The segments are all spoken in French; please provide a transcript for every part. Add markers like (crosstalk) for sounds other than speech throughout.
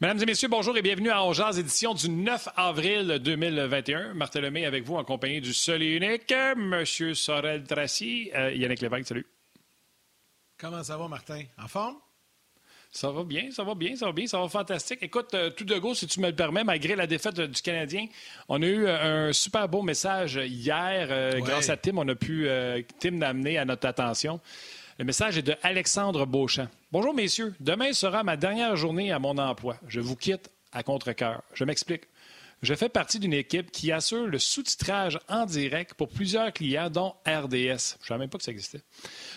Mesdames et messieurs, bonjour et bienvenue à Ongeaz, édition du 9 avril 2021. Martin Lemay avec vous en compagnie du seul et unique, Monsieur Sorel Tracy. Euh, Yannick Lévesque, salut. Comment ça va, Martin? En forme? Ça va bien, ça va bien, ça va bien, ça va fantastique. Écoute, euh, tout de go, si tu me le permets, malgré la défaite du Canadien, on a eu euh, un super beau message hier. Ouais. Grâce à Tim, on a pu Tim l'amener à notre attention. Le message est de Alexandre Beauchamp. Bonjour, messieurs. Demain sera ma dernière journée à mon emploi. Je vous quitte à contre-cœur. Je m'explique. Je fais partie d'une équipe qui assure le sous-titrage en direct pour plusieurs clients, dont RDS. Je ne savais même pas que ça existait.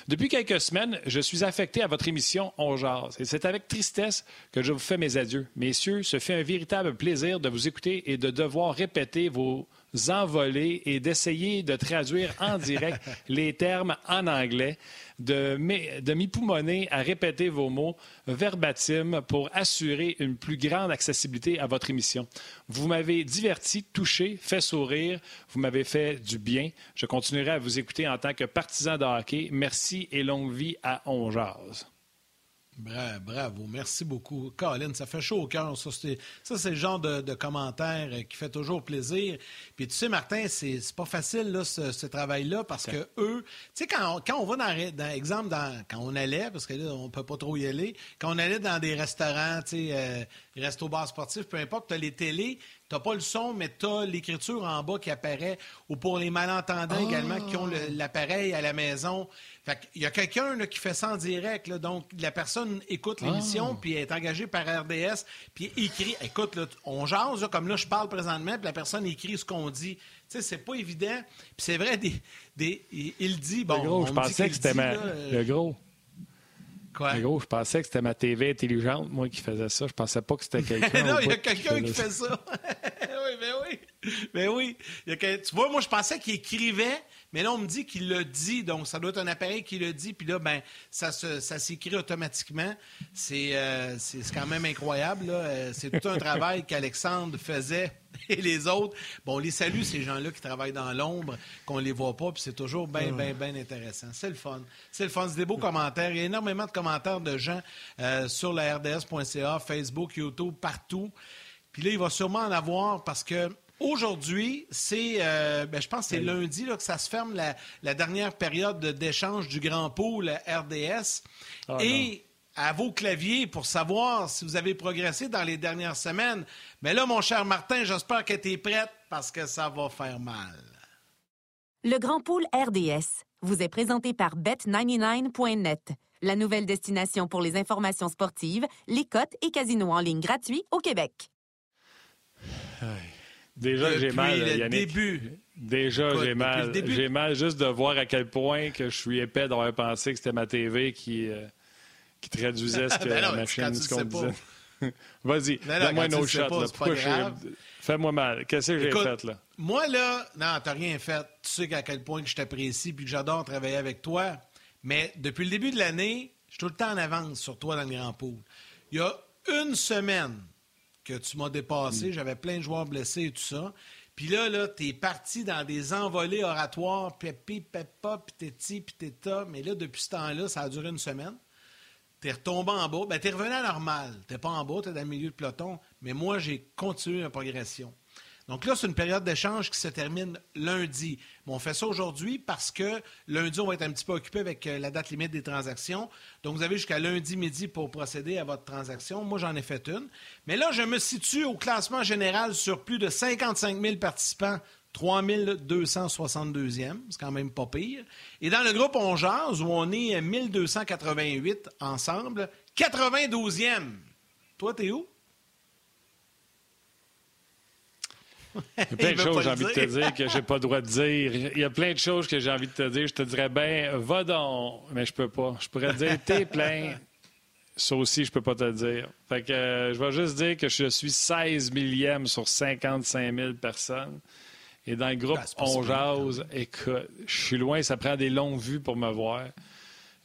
Depuis quelques semaines, je suis affecté à votre émission On Jase. Et c'est avec tristesse que je vous fais mes adieux. Messieurs, ce fait un véritable plaisir de vous écouter et de devoir répéter vos envolées et d'essayer de traduire en direct (laughs) les termes en anglais de m'époumoner à répéter vos mots verbatim pour assurer une plus grande accessibilité à votre émission. Vous m'avez diverti, touché, fait sourire, vous m'avez fait du bien. Je continuerai à vous écouter en tant que partisan de hockey. Merci et longue vie à On Bravo, merci beaucoup. Colin, ça fait chaud au cœur. Ça, c'est le genre de, de, commentaire qui fait toujours plaisir. Puis tu sais, Martin, c'est pas facile, là, ce, travail-là, parce que eux, tu sais, quand, quand, on va dans, dans exemple, dans, quand on allait, parce que là, on peut pas trop y aller, quand on allait dans des restaurants, tu sais, euh, restos bars sportifs, peu importe, tu as les télés, tu pas le son, mais tu as l'écriture en bas qui apparaît, ou pour les malentendants également qui ont l'appareil à la maison. Il y a quelqu'un qui fait ça en direct. donc, la personne écoute l'émission, ah. puis est engagée par RDS, puis écrit. Écoute, on jase, comme là, je parle présentement, puis la personne écrit ce qu'on dit. Tu sais, c'est pas évident. Puis c'est vrai, des, il dit, bon. Le gros, je pensais que c'était ma... Le gros. Quoi? gros, je pensais que c'était ma TV intelligente, moi, qui faisait ça. Je pensais pas que c'était (laughs) quelqu'un. non, il y a quelqu'un qui, fait ça. Oui, ben oui. Tu vois, moi, je pensais qu'il écrivait mais là, on me dit qu'il le dit, donc ça doit être un appareil qui le dit, puis là, ben, ça, ça s'écrit automatiquement. Euh, c'est, quand même incroyable. Euh, c'est tout un travail (laughs) qu'Alexandre faisait et les autres. Bon, on les salue, ces gens-là qui travaillent dans l'ombre, qu'on ne les voit pas, puis c'est toujours bien, bien, bien intéressant. C'est le fun. C'est le fun. C'est des beaux commentaires. Il y a énormément de commentaires de gens euh, sur la RDS.ca, Facebook, YouTube, partout. Puis là, il va sûrement en avoir parce que Aujourd'hui, c'est, euh, ben, je pense que c'est lundi là, que ça se ferme la, dernière période d'échange du Grand Pôle RDS. Ah, Et à vos claviers pour savoir si vous avez progressé dans les dernières semaines. Mais là, mon cher Martin, j'espère que tu es prête parce que ça va faire mal. Le Grand Pôle RDS vous est présenté par Bet99.net, la nouvelle destination pour les informations sportives, les cotes et casinos en ligne gratuits au Québec. Déjà, j'ai mal, le Yannick. début. Déjà, j'ai mal. J'ai mal juste de voir à quel point que je suis épais d'avoir pensé que c'était ma TV qui, euh, qui traduisait ce (laughs) que ben la machine, ce qu'on disait. (laughs) Vas-y, ben donne-moi un autre shot. Là. Fais-moi mal. Qu'est-ce que j'ai fait, là? Moi, là, non, t'as rien fait. Tu sais à quel point que je t'apprécie et que j'adore travailler avec toi. Mais depuis le début de l'année, je suis tout le temps en avance sur toi dans le Grand Pool. Il y a une semaine, que tu m'as dépassé. Mm. J'avais plein de joueurs blessés et tout ça. Puis là, là, t'es parti dans des envolées oratoires, pépi, pépa, piteti, piteta. Mais là, depuis ce temps-là, ça a duré une semaine. T'es retombé en bas. Ben, t'es revenu à normal. T'es pas en bas, t'es dans le milieu de peloton. Mais moi, j'ai continué ma progression. Donc là, c'est une période d'échange qui se termine lundi. on fait ça aujourd'hui parce que lundi, on va être un petit peu occupé avec euh, la date limite des transactions. Donc, vous avez jusqu'à lundi midi pour procéder à votre transaction. Moi, j'en ai fait une. Mais là, je me situe au classement général sur plus de 55 000 participants 3262e, c'est quand même pas pire. Et dans le groupe On Jase, où on est 1288 ensemble, 92e. Toi, t'es où? (laughs) Il y a plein de choses que j'ai envie de te dire que j'ai pas le droit de dire. Il y a plein de choses que j'ai envie de te dire. Je te dirais, ben, va donc. Mais je peux pas. Je pourrais te dire, t'es (laughs) plein. Ça aussi, je peux pas te le dire. Fait que euh, je vais juste dire que je suis 16 millième sur 55 000 personnes. Et dans le groupe ben, On Jase, écoute, je suis loin, ça prend des longues vues pour me voir.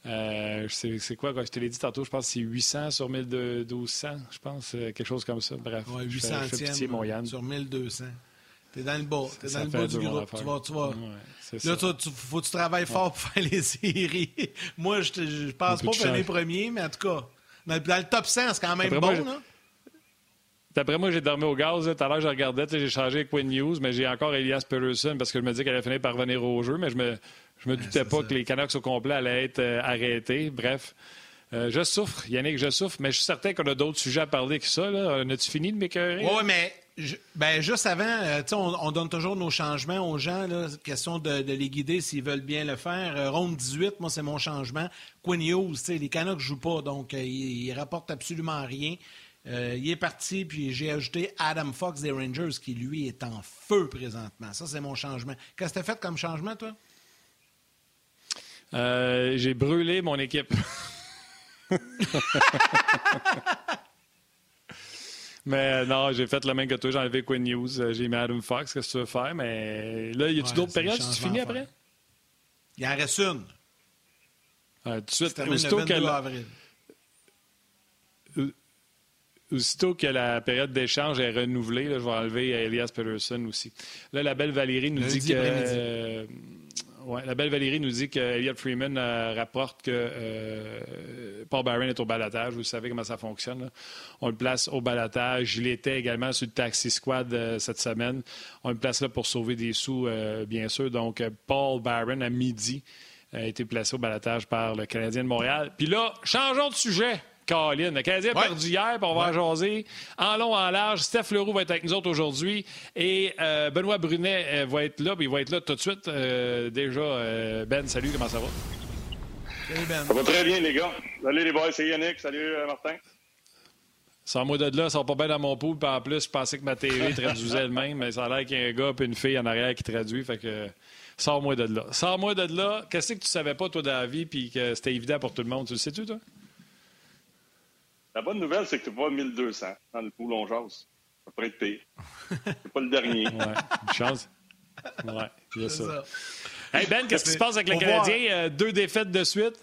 Euh, c'est quoi, quand je te l'ai dit tantôt, je pense que c'est 800 sur 1200, je pense, euh, quelque chose comme ça. Bref, ouais, 800 je fais, mon Yann. sur 1200. T'es dans le bas, t'es dans le bas du groupe. Tu vas, tu vas. Ouais, là, tu, tu, faut que tu travailles fort pour faire les séries. (laughs) Moi, je, je pense pas faire les premiers, mais en tout cas, dans, le top 100, c'est quand même bon, là. D'après moi, j'ai dormi au gaz. Tout à l'heure, je regardais, j'ai changé avec Quinn News, mais j'ai encore Elias Peterson parce que je me dis qu'elle allait finir par revenir au jeu, mais je me, je me doutais pas que les Canucks au complet allaient être euh, arrêtés. Bref. Euh, je souffre, Yannick, je souffre, mais je suis certain qu'on a d'autres sujets à parler que ça. Là. On a-tu fini de m'écœurer? Oui, mais ben, juste avant, euh, on, on, donne toujours nos changements aux gens. Là, question de, les guider s'ils veulent bien le faire. ronde 18, moi, c'est mon changement. Quinn Hughes, les Canucks ne jouent pas, donc ils, ne rapportent absolument rien. il est parti, puis j'ai ajouté Adam Fox des Rangers, qui lui est en feu présentement. Ça, c'est mon changement. Qu'est-ce que tu as fait comme changement, toi? J'ai brûlé mon équipe. (laughs) Mais non, j'ai fait le même que toi. J'ai enlevé Quinn News. Euh, j'ai mis Adam Fox. Qu'est-ce que tu veux faire? Mais là, y a-tu d'autres périodes? Tu finis après? Il en reste une. tout de suite, aussitôt que, la... aussitôt que la période d'échange est renouvelée, je vais enlever Elias Peterson aussi. Là, la belle Valérie nous dit que. La belle Valérie nous dit que Elliot Freeman euh, rapporte que euh, Paul Byron est au balatage. Vous savez comment ça fonctionne. On le place au balatage. Il était également sur le taxi squad euh, cette semaine. On le place là pour sauver des sous, bien sûr. Donc, Paul Byron, à midi, a été placé au balatage par le Canadien de Montréal. Puis là, changeons de sujet. Caroline. Le Canadien a perdu hier, puis on va jaser en long, en large. Steph Leroux va être avec nous autres aujourd'hui. Et euh, Benoît Brunet euh, va être là, puis il va être là tout de suite. Euh, déjà, Ben, salut, comment ça va? Salut, Ben. Ça va très bien, les gars. Salut, les boys. C'est Yannick. Salut, Martin. Sans moi de là, ça va pas bien dans mon pool. Puis en plus, je pensais que ma TV (laughs) traduisait elle-même, mais ça a l'air qu'il y a un gars et une fille en arrière qui traduit. Fait que sors-moi de là. Sors-moi de là. Qu'est-ce que tu savais pas, toi, dans la vie, puis que c'était évident pour tout le monde? Tu le sais-tu, toi? La bonne nouvelle, c'est que tu pas 1200 dans le pool on jase. Ça pourrait être pire. (laughs) C'est pas le dernier. Ouais, une chance. Ouais, c'est ça. Hey Ben, qu'est-ce qui se passe avec le Canadien? Euh, deux défaites de suite?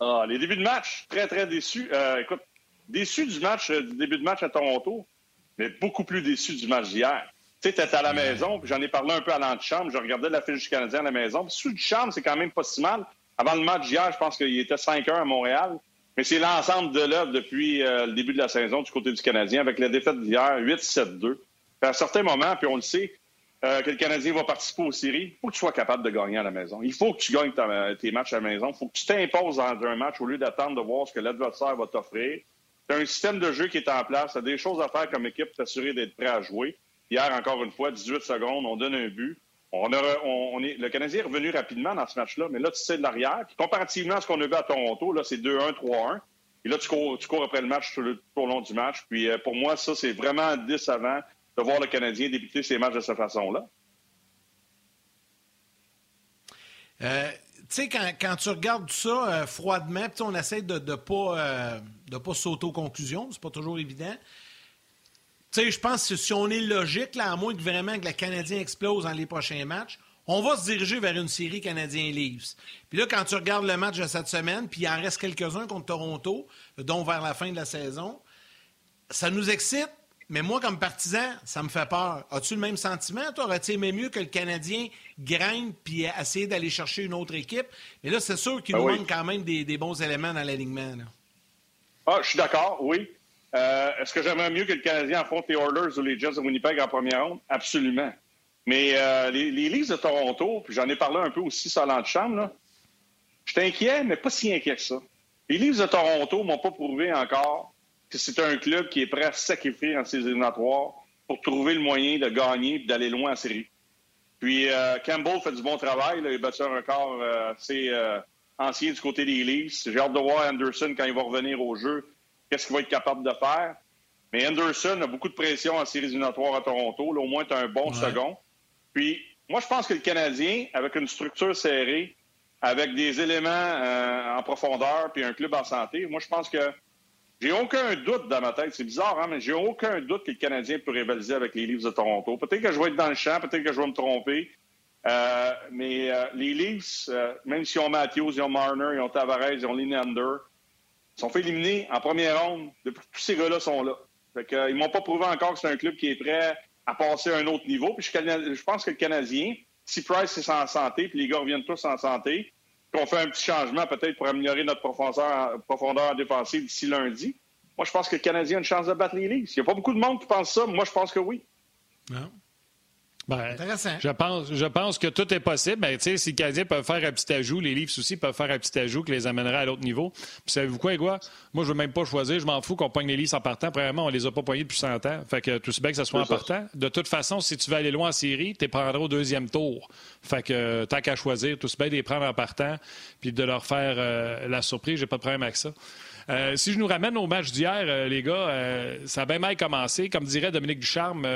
Ah, les débuts de match, très, très déçus. Euh, écoute, déçu du match, euh, du début de match à Toronto, mais beaucoup plus déçu du match d'hier. Tu sais, tu étais à la maison, puis j'en ai parlé un peu à l'antichambre. Je regardais la fiche du Canadien à la maison. Puis sous du charme, c'est quand même pas si mal. Avant le match d'hier, je pense qu'il était 5-1 à Montréal. Mais c'est l'ensemble de l'œuvre depuis euh, le début de la saison du côté du Canadien, avec la défaite d'hier, 8-7-2. À un certain moment, puis on le sait, euh, que le Canadien va participer aux séries, il faut que tu sois capable de gagner à la maison. Il faut que tu gagnes tes matchs à la maison. Il faut que tu t'imposes dans un match au lieu d'attendre de voir ce que l'adversaire va t'offrir. Tu as un système de jeu qui est en place. Tu as des choses à faire comme équipe, t'assurer d'être prêt à jouer. Hier, encore une fois, 18 secondes, on donne un but. On, est, le Canadien est revenu rapidement dans ce match-là, mais là, tu sais de l'arrière. comparativement à ce qu'on a vu à Toronto, là, c'est 2-1, 3-1. Et là, tu cours, après le match tout, au long du match. Puis euh, pour moi, ça, c'est vraiment décevant de voir le Canadien débuter ses matchs de cette façon-là. Euh, tu sais, quand, tu regardes ça euh, froidement, on essaie de ne pas, de pas sauter aux conclusions, c'est pas toujours évident. Tu sais, je pense que si on est logique, là, à moins que vraiment que le Canadien explose dans les prochains matchs, on va se diriger vers une série Canadien-Leafs. Puis là, quand tu regardes le match de cette semaine, puis il en reste quelques-uns contre Toronto, dont vers la fin de la saison, ça nous excite, mais moi, comme partisan, ça me fait peur. As-tu le même sentiment? Toi, aurais-tu aimé mieux que le Canadien graine puis essayer d'aller chercher une autre équipe? Mais là, c'est sûr qu'il ben nous manque quand même des, bons éléments dans l'alignement. Ah, je suis d'accord, oui. Euh, est-ce que j'aimerais mieux que le Canadien affronte les Oilers ou les Jets de Winnipeg en première ronde? Absolument. Mais euh, les, les Leafs de Toronto, puis j'en ai parlé un peu aussi sur l'antichambre, je inquiet, mais pas si inquiet que ça. Les Leafs de Toronto m'ont pas prouvé encore que c'est un club qui est prêt à sacrifier en ses éliminatoires pour trouver le moyen de gagner et d'aller loin en série. Puis euh, Campbell fait du bon travail. il a battu un record assez ancien du côté des Leafs. J'ai hâte de voir Anderson quand il va revenir au jeu qu'est-ce qu'il va être capable de faire. Mais Anderson a beaucoup de pression en séries éliminatoires à Toronto. Là, au moins, tu as un bon second. Puis, moi, je pense que le Canadien, avec une structure serrée, avec des éléments euh, en profondeur, puis un club en santé, moi, je pense que j'ai aucun doute dans ma tête. C'est bizarre, hein, mais j'ai aucun doute que le Canadien peut rivaliser avec les Leafs de Toronto. Peut-être que je vais être dans le champ, peut-être que je vais me tromper. Euh, mais euh, les Leafs, même s'ils ont Matthews, ils ont Marner, ils ont Tavares, ils ont Lenander, ils sont fait éliminer en première ronde depuis que tous ces gars-là sont là. Fait que, euh, ils m'ont pas prouvé encore que c'est un club qui est prêt à passer à un autre niveau. Puis je, pense que le Canadien, si Price est en santé, puis les gars reviennent tous en santé, qu'on fait un petit changement peut-être pour améliorer notre profondeur, profondeur défensive d'ici lundi, moi, je pense que le Canadien a une chance de battre les Leafs. Il n'y a pas beaucoup de monde qui pense ça. Moi, je pense que oui. Ben, je pense, je pense que tout est possible. Ben, si les Canadiens peuvent faire un petit ajout, les Leafs aussi peuvent faire un petit ajout qui les amènerait à l'autre niveau. Puis savez-vous quoi, Moi, je ne veux même pas choisir. Je m'en fous qu'on pogne les Leafs en partant. Premièrement, on les a pas pognés depuis 100 ans. Fait que tout bien que ça soit en partant. De toute façon, si tu veux aller loin en série, tu les prendras au deuxième tour. Fait que tant qu'à choisir, tout bien de les prendre en partant puis de leur faire euh, la surprise, j'ai pas de problème avec ça. Euh, si je nous ramène au match d'hier, euh, les gars, euh, ça a bien mal commencé. Comme dirait Dominique Ducharme,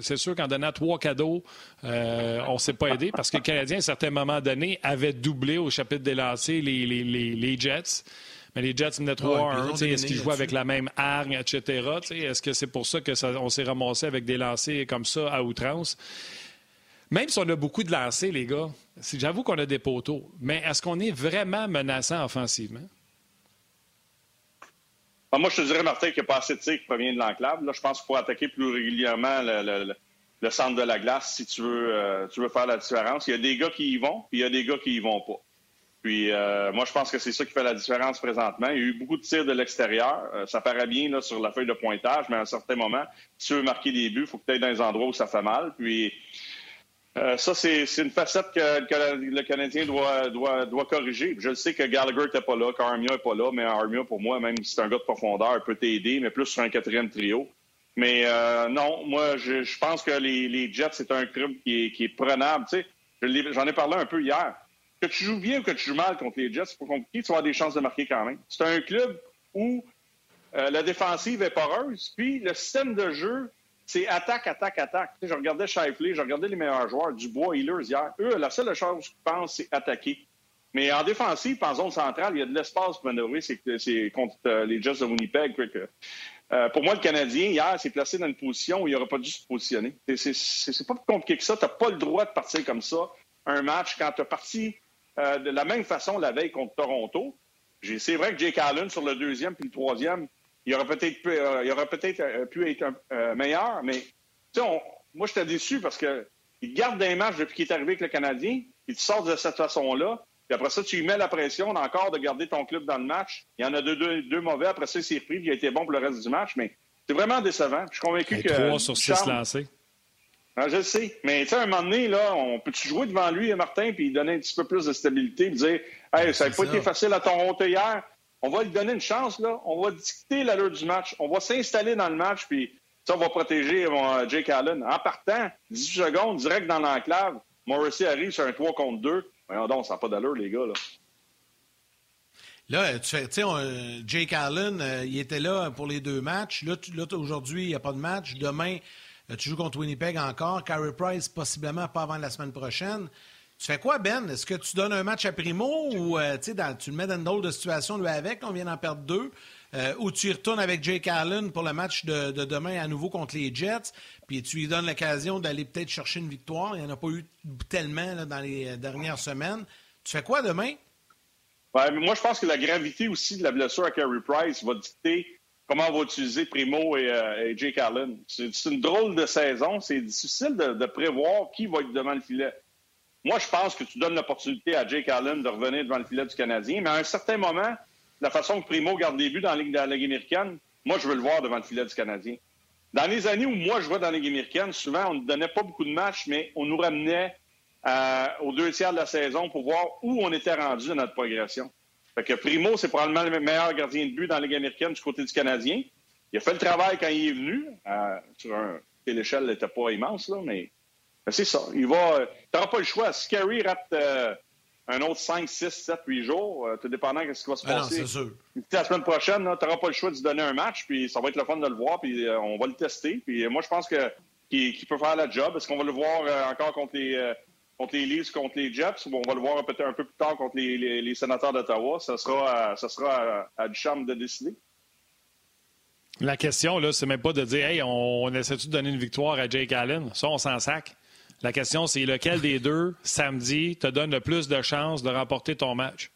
c'est sûr qu'en donnant trois cadeaux, on ne s'est pas aidé parce que le Canadien, à un certain moment donné, avait doublé au chapitre des lancers les, les, Jets. Mais les Jets menaient 3-1. Est-ce qu'ils jouaient avec la même hargne, etc.? Est-ce que c'est pour ça qu'on s'est ramassé avec des lancers comme ça à outrance? Même si on a beaucoup de lancers, les gars, j'avoue qu'on a des poteaux, mais est-ce qu'on est vraiment menaçant offensivement? Ah, moi, je te dirais, Martin, qu'il n'y a pas assez de tirs qui proviennent de l'enclave. Là, je pense qu'il faut attaquer plus régulièrement le, centre de la glace si tu veux, euh, tu veux faire la différence. Il y a des gars qui y vont, puis il y a des gars qui y vont pas. Puis euh, moi, je pense que c'est ça qui fait la différence présentement. Il y a eu beaucoup de tirs de l'extérieur. Euh, ça paraît bien là, sur la feuille de pointage, mais à un certain moment, si tu veux marquer des buts, il faut que tu dans les endroits où ça fait mal. Puis euh, ça, c'est une facette que, le Canadien doit, corriger. Je sais que Gallagher n'était pas là, qu'Armia n'est pas là, mais Armia, pour moi, même si c'est un gars de profondeur, peut t'aider, mais plus sur un quatrième trio. Mais euh, non, moi, je, pense que les, Jets, c'est un club qui est, qui est prenable. Tu sais, J'en ai parlé un peu hier. Que tu joues bien ou que tu joues mal contre les Jets, c'est pas compliqué, tu vas avoir des chances de marquer quand même. C'est un club où euh, la défensive est poreuse, puis le système de jeu c'est attaque, attaque, attaque. je regardais Shifley, je regardais les meilleurs joueurs, Dubois, Healers hier. Eux, la seule chose qu'ils pensent, c'est attaquer. Mais en défensive, en zone centrale, il y a de l'espace pour manœuvrer. C'est contre euh, les Jets de Winnipeg. Euh, pour moi, le Canadien, hier, s'est placé dans une position où il n'aurait pas dû se positionner. C'est pas plus compliqué que ça. Tu n'as pas le droit de partir comme ça, un match, quand tu as parti euh, de la même façon la veille contre Toronto. C'est vrai que Jake Allen, sur le deuxième puis le troisième, il aurait peut-être pu, euh, il aurait peut-être euh, pu être euh, meilleur, mais on, moi, j'étais déçu parce que il garde des matchs depuis qu'il est arrivé avec le Canadien, puis tu sors de cette façon-là, puis après ça, tu lui mets la pression encore de garder ton club dans le match. Il y en a deux, deux, mauvais, après ça, il s'est repris, il a été bon pour le reste du match, mais c'est vraiment décevant. Je suis convaincu que. Trois sur six lancés. Ah, je sais. Mais tu sais, à un moment donné, là, on peut-tu jouer devant lui, Martin, puis lui donner un petit peu plus de stabilité, puis dire Hey, ça n'a pas été facile à Toronto hier? On va lui donner une chance, là. On va dicter l'allure du match. On va s'installer dans le match, puis ça, va protéger euh, Jake Allen. En partant, 18 secondes, direct dans l'enclave, Morrissey arrive sur un 3 contre 2. Voyons donc, ça pas d'allure, les gars, là. Là, tu sais, Jake Allen, euh, il était là pour les deux matchs. Là, aujourd'hui, il n'y a pas de match. Demain, euh, tu joues contre Winnipeg encore. Carey Price, possiblement pas avant la semaine prochaine. Tu fais quoi, Ben? Est-ce que tu donnes un match à Primo ou euh, tu le mets dans une drôle de situation lui avec, on vient d'en perdre deux, euh, ou tu y retournes avec Jake Allen pour le match de, demain à nouveau contre les Jets, puis tu lui donnes l'occasion d'aller peut-être chercher une victoire. Il n'y en a pas eu tellement dans les euh, dernières semaines. Tu fais quoi demain? Mais moi, je pense que la gravité aussi de la blessure à Carey Price va dicter comment on va utiliser Primo et, Jake Allen. C'est une drôle de saison. C'est difficile de prévoir qui va être devant le filet. Moi, je pense que tu donnes l'opportunité à Jake Allen de revenir devant le filet du Canadien, mais à un certain moment, la façon que Primo garde des buts dans la Ligue, américaine, moi, je veux le voir devant le filet du Canadien. Dans les années où moi, je jouais dans la Ligue américaine, souvent, on ne donnait pas beaucoup de matchs, mais on nous ramenait euh, aux deux tiers de la saison pour voir où on était rendu dans notre progression. Fait que Primo, c'est probablement le meilleur gardien de but dans la Ligue américaine du côté du Canadien. Il a fait le travail quand il est venu. Euh, sur un... L'échelle n'était pas immense, là, mais ben, c'est ça. Il va. Tu n'auras pas le choix. Si Kerry rate euh, un autre 5, 6, 7, 8 jours, euh, tout dépendant de ce qui va se ben passer. sûr. La semaine prochaine, tu n'auras pas le choix de se donner un match, puis ça va être le fun de le voir, puis euh, on va le tester. Puis moi, je pense que qu'il peut faire la job. Est-ce qu'on va le voir encore contre les, contre les Leafs, contre les Jets, ou on va le voir peut-être un peu plus tard contre les, sénateurs d'Ottawa? Ça sera, ça sera à, du charme de décider. La question, là, c'est même pas de dire, hey, on, on essaie-tu de donner une victoire à Jake Allen? Ça, on s'en sac. La question, c'est lequel des deux, samedi, te donne le plus de chances de remporter ton match?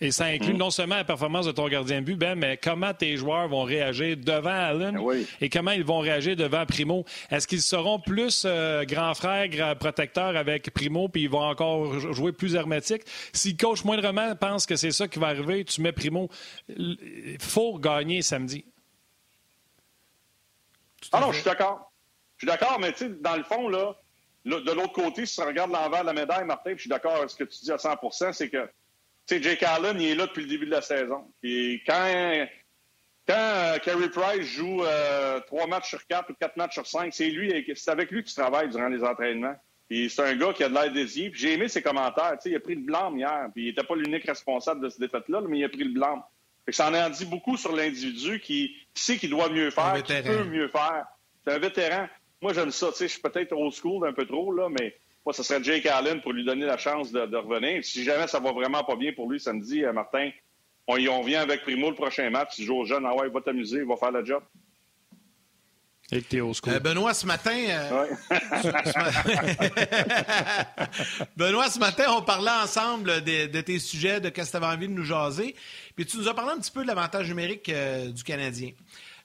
Et ça inclut mm. non seulement la performance de ton gardien de but, Ben, mais comment tes joueurs vont réagir devant Allen ben et comment ils vont réagir devant Primo? Est-ce qu'ils seront plus euh, grand frère, grand protecteur avec Primo, puis ils vont encore jouer plus hermétique? Si le coach moindrement pense que c'est ça qui va arriver, tu mets Primo. Il faut gagner samedi. Ah non, je suis d'accord. Je suis d'accord, mais tu sais, dans le fond, là, de l'autre côté, si tu regardes l'envers de la médaille, Martin, puis je suis d'accord avec ce que tu dis à 100% c'est que, tu sais, Jake Allen, il est là depuis le début de la saison. Et quand, quand euh, Carey Price joue euh, trois matchs sur quatre ou quatre matchs sur cinq, c'est lui, c'est avec lui que tu travailles durant les entraînements. Puis c'est un gars qui a de l'air désié. Puis j'ai aimé ses commentaires. Tu sais, il a pris le blanc hier. Puis il n'était pas l'unique responsable de cette défaite-là, mais il a pris le blanc. ça en a dit beaucoup sur l'individu qui, sait qu'il doit mieux faire, qui peut mieux faire. C'est un vétéran. Moi, j'aime ça. Tu sais, je suis peut-être old school un peu trop, là, mais moi, ce serait Jake Allen pour lui donner la chance de, revenir. Si jamais ça va vraiment pas bien pour lui samedi, euh, Martin, on, on vient avec Primo le prochain match. Tu joues au jeune, ah ouais, il va t'amuser, il va faire le job. Et euh, Benoît, ce matin. Euh, (laughs) (laughs) Benoît, ce matin, on parlait ensemble de, tes sujets, de ce que tu avais envie de nous jaser. Puis tu nous as parlé un petit peu de l'avantage numérique du Canadien.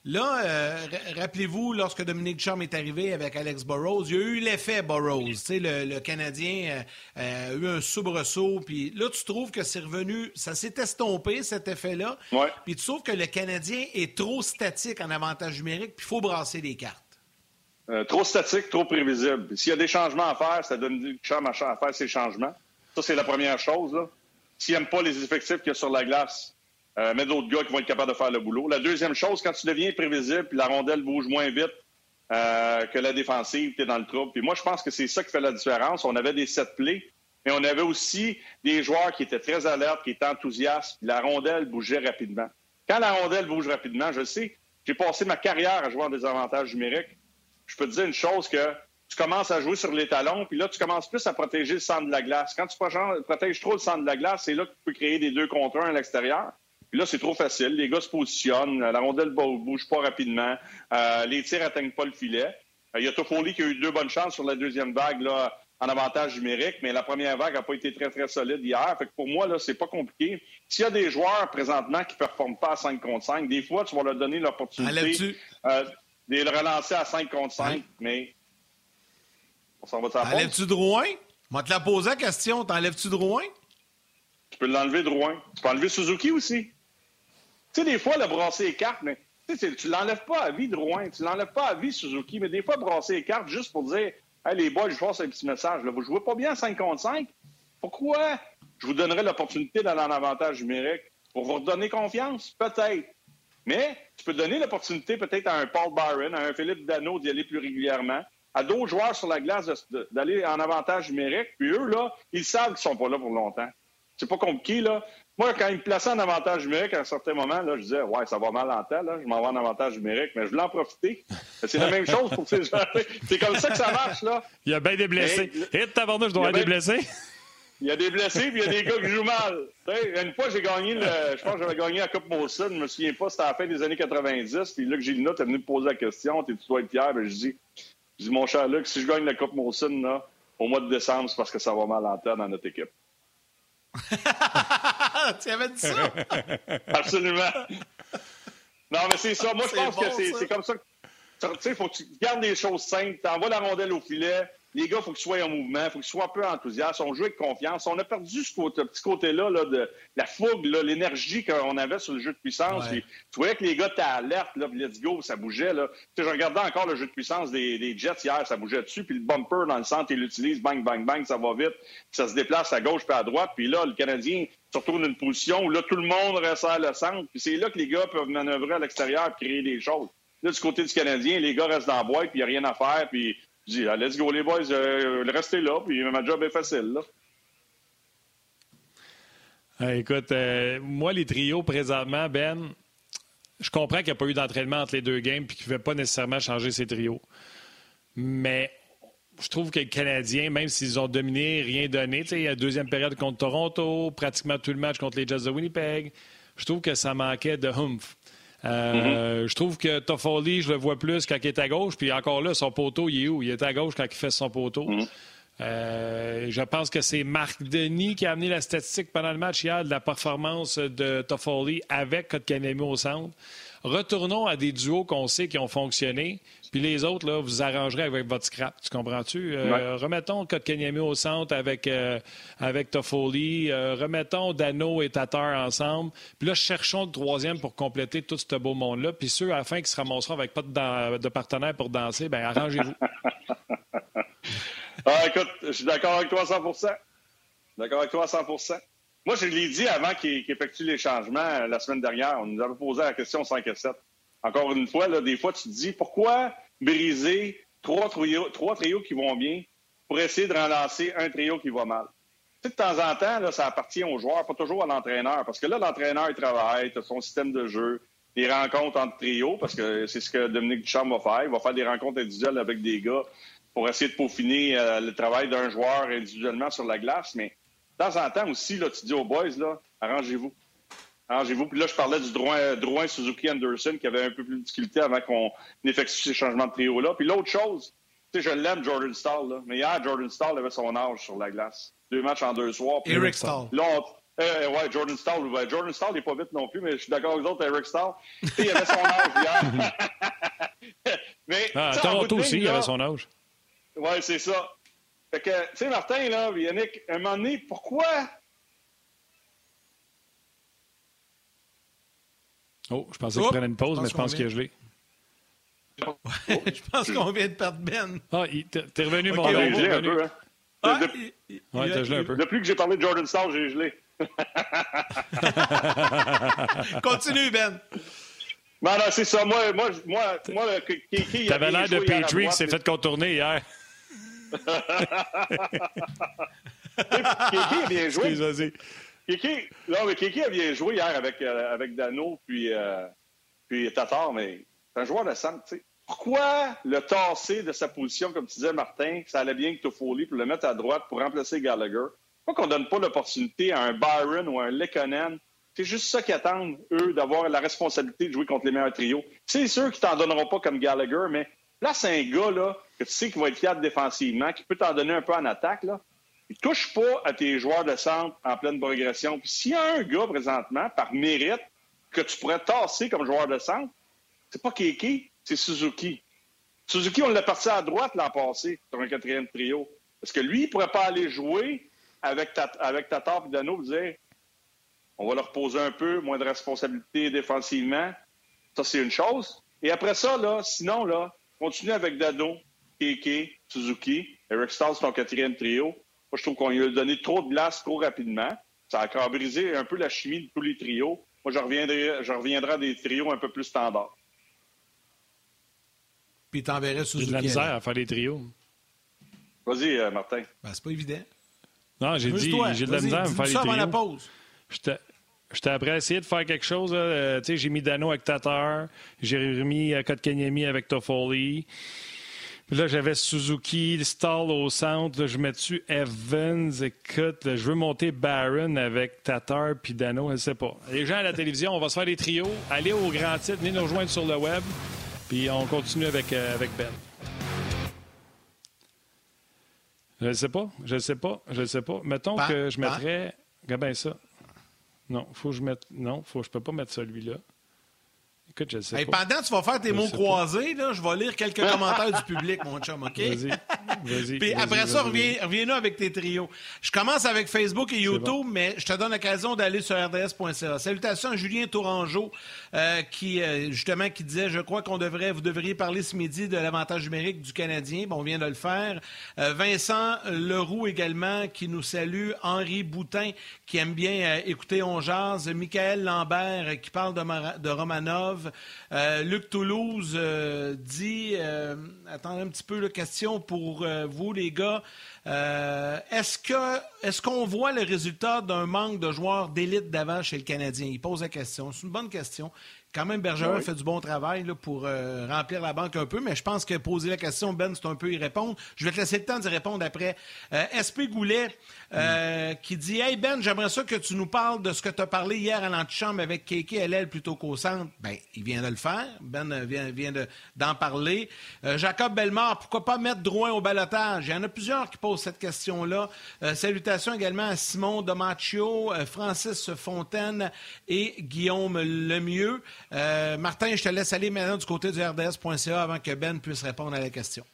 Là, euh, rappelez-vous, lorsque Dominique Chum est arrivé avec Alex Burrows, il y a eu l'effet Burrows. Le, le Canadien euh, euh, a eu un soubresaut. Puis là, tu trouves que c'est revenu, ça s'est estompé, cet effet-là. Puis tu trouves que le Canadien est trop statique en avantage numérique, puis il faut brasser les cartes. trop statique, trop prévisible. S'il y a des changements à faire, ça donne Chum à faire ces changements. Ça, c'est la première chose. S'il n'aime pas les effectifs qu'il y a sur la glace, euh, mais d'autres gars qui vont être capables de faire le boulot. La deuxième chose, quand tu deviens prévisible, puis la rondelle bouge moins vite euh, que la défensive, tu es dans le trouble. Puis moi, je pense que c'est ça qui fait la différence. On avait des sept plays, mais on avait aussi des joueurs qui étaient très alertes, qui étaient enthousiastes, puis la rondelle bougeait rapidement. Quand la rondelle bouge rapidement, je sais, j'ai passé ma carrière à jouer en désavantage numérique. Je peux te dire une chose que tu commences à jouer sur les talons, puis là, tu commences plus à protéger le centre de la glace. Quand tu protèges trop le centre de la glace, c'est là que tu peux créer des deux contre un à l'extérieur là, c'est trop facile. Les gars se positionnent, la rondelle ne bouge pas rapidement, euh, les tirs n'atteignent pas le filet. Euh, il y a Toffoli qui a eu deux bonnes chances sur la deuxième vague là, en avantage numérique, mais la première vague n'a pas été très, très solide hier. Fait que pour moi, là, c'est pas compliqué. S'il y a des joueurs présentement qui ne performent pas à 5 contre 5, des fois, tu vas leur donner l'opportunité euh, de les relancer à 5 contre 5, mais on s'en va Enlèves-tu Drouin? Moi, te la poser la question. T'enlèves-tu Drouin? Tu peux l'enlever Drouin. Tu peux enlever Suzuki aussi. Tu sais, des fois, le brasser les cartes, mais tu l'enlèves pas à vie de Rouen, tu l'enlèves pas à vie Suzuki, mais des fois, brasser les cartes juste pour dire Hey, les boys, je passe un petit message. Là, vous jouez pas bien à 5 contre 5. Pourquoi je vous donnerais l'opportunité d'aller en avantage numérique? Pour vous redonner confiance? Peut-être. Mais tu peux donner l'opportunité peut-être à un Paul Byron, à un Philippe Dano d'y aller plus régulièrement, à d'autres joueurs sur la glace d'aller en avantage numérique. Puis eux, là, ils savent qu'ils sont pas là pour longtemps. C'est pas compliqué, là. Moi, quand il me plaçait en avantage numérique à un certain moment, là, je disais, ouais, ça va mal en temps, là, je m'en vais en avantage numérique, mais je voulais en profiter. C'est la même chose pour ces gens. (laughs) C'est comme ça que ça marche, là. Il y a bien des blessés. Et de je dois avoir des blessés? Il y a des blessés, puis il y a des gars qui jouent mal. une fois, j'ai gagné, le, je pense que j'avais gagné la Coupe Molson, je me souviens pas, c'était à la fin des années 90, puis là, que Gilles est venu me poser la question, tu dois être fier, ben, je dis, je dis, mon cher Luc, si je gagne la Coupe Molson, là, au mois de décembre, c'est parce que ça va mal en temps dans notre équipe. (laughs) tu avais dit ça? (laughs) Absolument. Non, mais c'est ça. Moi, je pense que c'est comme ça. Tu sais, il faut que tu gardes les choses simples. Tu envoies la rondelle au filet. Les gars, il faut qu'ils soient en mouvement, il faut qu'ils soient un peu enthousiastes. On joue avec confiance. On a perdu ce, petit côté-là de la fougue, l'énergie qu'on avait sur le jeu de puissance. tu voyais que les gars étaient alertes, là, let's go, ça bougeait. Là. je regardais encore le jeu de puissance des, Jets hier, ça bougeait dessus. Puis le bumper dans le centre, il l'utilise, bang, bang, bang, ça va vite. ça se déplace à gauche puis à droite. Puis là, le Canadien se retrouve dans une position où là, tout le monde resserre le centre. Puis c'est là que les gars peuvent manœuvrer à l'extérieur et créer des choses. Là, du côté du Canadien, les gars restent dans la boîte, puis il n'y a rien à faire, puis je ah, go les boys, euh, restez là, puis ma job est facile. Ah, écoute, euh, moi, les trios présentement, Ben, je comprends qu'il n'y a pas eu d'entraînement entre les deux games puis qu'il ne fait pas nécessairement changer ses trios. Mais je trouve que les Canadiens, même s'ils ont dominé, rien donné, il y a deuxième période contre Toronto, pratiquement tout le match contre les Jets de Winnipeg, je trouve que ça manquait de humph. Euh, je trouve que Toffoli, je le vois plus quand il est à gauche. Puis encore là, son poteau, il est où? Il est à gauche quand il fait son poteau. Mhm. Euh, je pense que c'est Marc Denis qui a amené la statistique pendant le match hier de la performance de Toffoli avec Kotkaniemi au centre. Retournons à des duos qu'on sait qui ont fonctionné. Puis les autres, là, vous arrangerez avec votre scrap. Tu comprends-tu? Euh, remettons Kotkaniemi au centre avec, euh, avec Toffoli. Euh, remettons Dano et Tatar ensemble. Puis là, cherchons le troisième pour compléter tout ce beau monde-là. Puis ceux, à la fin, qui se ramasseront avec pas de, de partenaire pour danser, bien, arrangez-vous. (laughs) ah, écoute, je suis d'accord avec toi à 100 D'accord avec toi à 100 Moi, je l'ai dit avant qu'il effectue les changements la semaine dernière. On nous avait posé la question 5 et 7. Encore une fois, là, des fois, tu te dis pourquoi briser trois trios, trois trios qui vont bien pour essayer de relancer un trio qui va mal? de temps en temps, là, ça appartient aux joueurs, pas toujours à l'entraîneur. Parce que là, l'entraîneur, il travaille, il a son système de jeu, des rencontres entre trios, parce que c'est ce que Dominique Duchamp va faire. Il va faire des rencontres individuelles avec des gars pour essayer de peaufiner euh, le travail d'un joueur individuellement sur la glace. Mais de temps en temps aussi, là, tu dis aux boys, là, arrangez-vous. Arrangez-vous. Puis là, je parlais du Drouin, Suzuki Anderson qui avait un peu plus de difficulté avant qu'on effectue ces changements de trio-là. Puis l'autre chose, tu sais, je l'aime, Jordan Stahl, là. mais hier, Jordan Stahl avait son âge sur la glace. Deux matchs en deux soirs. Eric Stahl. Là, euh, ouais, Jordan Stahl. Jordan Stahl n'est pas vite non plus, mais je suis d'accord avec les autres, Eric Stahl. il avait son âge hier. (laughs) (laughs) mais, ah, Toronto aussi, il avait son âge. Oui, c'est ça. Fait que, tu sais, Martin, là, Yannick, à un moment donné, pourquoi? Oh, je pensais qu'il prenait une pause, mais je pense qu'il a gelé. je pense qu'on vient de perdre Ben. Ah, t'es revenu, mon gars. J'ai gelé un peu, hein. Ah, ouais, t'as gelé un peu. Depuis que j'ai parlé de Jordan Starr, j'ai gelé. (laughs) Continue, Ben. Non, non, c'est ça. Moi, moi, moi, moi Kiki. T'avais l'air de Petrie qui s'est fait contourner hier. Kiki a bien joué. Excuse, Kiki, là, mais Kiki a bien joué hier avec, euh, avec Dano puis, euh, puis Tatar, mais c'est un joueur de centre. sais. Pourquoi le tasser de sa position, comme tu disais, Martin, ça allait bien que Toffoli, pour le mettre à droite pour remplacer Gallagher? Pourquoi qu'on donne pas l'opportunité à un Byron ou à un Lekonen? C'est juste ça qu'ils attendent, eux, d'avoir la responsabilité de jouer contre les meilleurs trios. C'est sûr qu'ils t'en donneront pas comme Gallagher, mais là, c'est un gars là, que tu sais qu'il va être fiable défensivement, qui peut t'en donner un peu en attaque. Là. Il touche pas à tes joueurs de centre en pleine progression. Puis s'il y a un gars présentement, par mérite, que tu pourrais tasser comme joueur de centre, c'est pas Keke, c'est Suzuki. Suzuki, on l'a parti à droite l'an passé sur un quatrième trio. Parce que lui, il pourrait pas aller jouer avec, ta, avec et Dano et dire on va leur poser un peu, moins de responsabilité défensivement. Ça, c'est une chose. Et après ça, là, sinon, là, continue avec Dano, Keke, Suzuki. Eric Stahl, c'est ton quatrième trio je trouve qu'on lui a donné trop de glace trop rapidement. Ça a encore brisé un peu la chimie de tous les trios. Moi, je reviendrai, je reviendrai à des trios un peu plus standards. Puis t'enverrais Suzuki. J'ai de la misère à faire des trios. Vas-y, euh, Martin. Ben, c'est pas évident. Non, j'ai dit, j'ai de la misère à me faire des trios. la pause. J'étais après à essayer de faire quelque chose. Euh, j'ai mis Dano avec Tatar. J'ai remis euh, Kotkaniemi avec Toffoli là, j'avais Suzuki, Stall au centre. je mets dessus Evans? Écoute, je veux monter Barron avec Tatar puis Dano. Je ne sais pas. Les gens à la télévision, on va se faire des trios. Allez au grand titre, venez nous rejoindre sur le web. Puis on continue avec, euh, avec Ben. Je ne sais pas. Je ne sais pas. Je ne sais pas. Mettons que je mettrais. Regarde bien ça. Non, faut que je mette. Non, faut, je peux pas mettre celui-là. Écoute, je sais pas. Pendant que tu vas faire tes mots croisés, là, je vais lire quelques (laughs) commentaires du public, mon chum, OK? Vas-y. Vas-y. Puis après ça, reviens, reviens-nous avec tes trios. Je commence avec Facebook et YouTube, mais je te donne l'occasion d'aller sur rds.ca. Salutations à Julien Tourangeau, euh, qui, euh, justement, qui disait Je crois qu'on devrait, vous devriez parler ce midi de l'avantage numérique du Canadien. Bon, on vient de le faire. Euh, Vincent Leroux également, qui nous salue. Henri Boutin, qui aime bien écouter On Jazz. Michael Lambert, qui parle de, de Romanov. Luc Toulouse dit Attendez un petit peu la question pour vous, les gars. est-ce que est-ce qu'on voit le résultat d'un manque de joueurs d'élite d'avant chez le Canadien? Il pose la question. C'est une bonne question. Quand même, Bergeron fait du bon travail pour euh, remplir la banque un peu, mais je pense que poser la question, Ben, c'est un peu y répondre. Je vais te laisser le temps d'y répondre après. Euh, SP Goulet, euh, qui dit Hey Ben, j'aimerais ça que tu nous parles de ce que tu as parlé hier à l'antichambre avec Keke LL plutôt qu'au centre. Ben, il vient de le faire. Ben vient, vient d'en parler. Jacob Bellemare, pourquoi pas mettre Drouin au balotage? Il y en a plusieurs qui posent cette question-là. salutations également à Simon Domaccio, Francis Fontaine et Guillaume Lemieux. Euh, Martin, je te laisse aller maintenant du côté du RDS.ca avant que Ben puisse répondre à la question.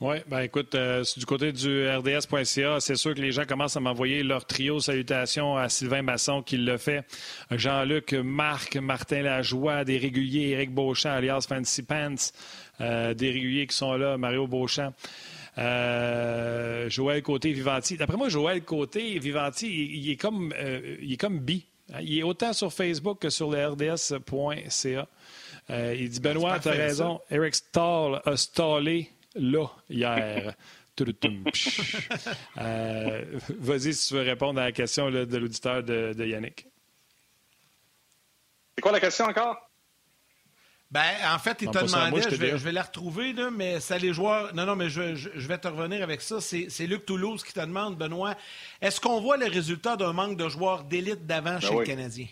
Oui, ben écoute, euh, du côté du RDS.ca, c'est sûr que les gens commencent à m'envoyer leur trio. Salutations à Sylvain Masson qui le fait. Jean-Luc, Marc, Martin Lajoie, des réguliers, Éric Beauchamp, alias Fancy Pants, euh, des réguliers qui sont là, Mario Beauchamp. Euh, Joël Côté, Vivanti. D'après moi, Joël Côté, Vivanti, il, est comme, il est comme bi. Il est autant sur Facebook que sur le RDS.ca. il dit Benoît, tu as raison. Eric Stall a stallé là hier. (laughs) euh, Vas-y si tu veux répondre à la question là, de l'auditeur de, de, Yannick. C'est quoi la question encore? Ben, en fait, il t'a demandé, je, vais, je, vais, la retrouver, là, mais ça les joueurs. Non, non, mais je, je, vais te revenir avec ça. C'est Luc Toulouse qui te demande, Benoît, est-ce qu'on voit le résultat d'un manque de joueurs d'élite d'avant ben chez oui. le Canadien?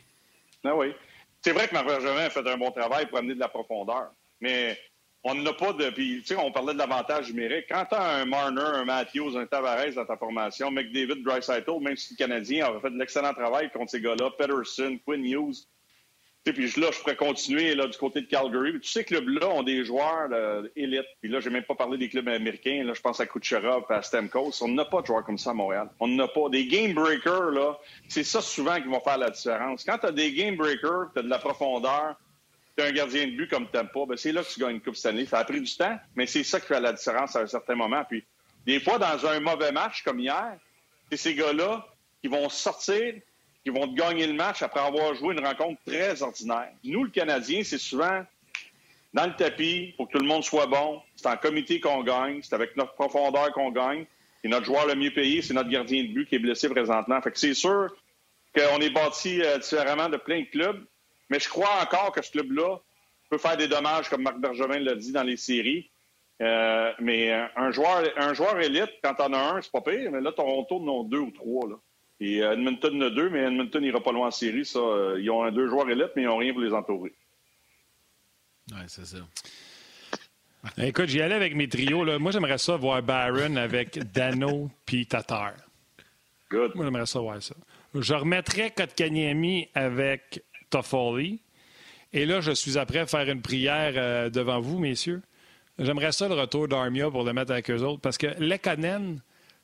Ben oui. C'est vrai que Marc Bergevin a fait un bon travail pour amener de la profondeur, mais on n'a pas de. Puis, tu sais, on parlait de l'avantage numérique. Quand tu as un Marner, un Matthews, un Tavares dans ta formation, McDavid, Dreisaitl, même si le Canadien aurait fait de l'excellent travail contre ces gars-là, Peterson, Quinn Hughes. Tu sais, puis là, je pourrais continuer là, du côté de Calgary. Puis, tous ces clubs-là ont des joueurs là, élites. Puis là, j'ai même pas parlé des clubs américains. Là, je pense à Kucherov, à Stamkos. On n'a pas de joueurs comme ça à Montréal. On n'a pas. Des game breakers, là, c'est ça souvent qui va faire la différence. Quand tu as des game breakers, tu as de la profondeur, tu un gardien de but comme pas, ben c'est là que tu gagnes une Coupe cette année. Ça a pris du temps, mais c'est ça qui fait la différence à un certain moment. Puis, des fois, dans un mauvais match comme hier, c'est ces gars-là qui vont sortir, qui vont gagner le match après avoir joué une rencontre très ordinaire. Nous, le Canadien, c'est souvent dans le tapis pour que tout le monde soit bon. C'est en comité qu'on gagne. C'est avec notre profondeur qu'on gagne. Et notre joueur le mieux payé, c'est notre gardien de but qui est blessé présentement. Fait que c'est sûr qu'on est bâti euh, différemment de plein de clubs. Mais je crois encore que ce club-là peut faire des dommages, comme Marc Bergevin l'a dit dans les séries. Euh, mais un joueur, un joueur élite, quand t'en as un, c'est pas pire. Mais là, Toronto en a deux ou trois. Là. Et Edmonton en a deux, mais Edmonton n'ira pas loin en série. Ça, ils ont deux joueurs élites, mais ils n'ont rien pour les entourer. Oui, c'est ça. Écoute, j'y allais avec mes trios. Là. Moi, j'aimerais ça voir Barron avec (laughs) Dano puis Tatar. Good. Moi, j'aimerais ça voir ça. Je remettrais Kotkaniemi avec Toffoli. Et là, je suis après à faire une prière euh, devant vous, messieurs. J'aimerais ça le retour d'Armia pour le mettre avec eux autres parce que Lekanen,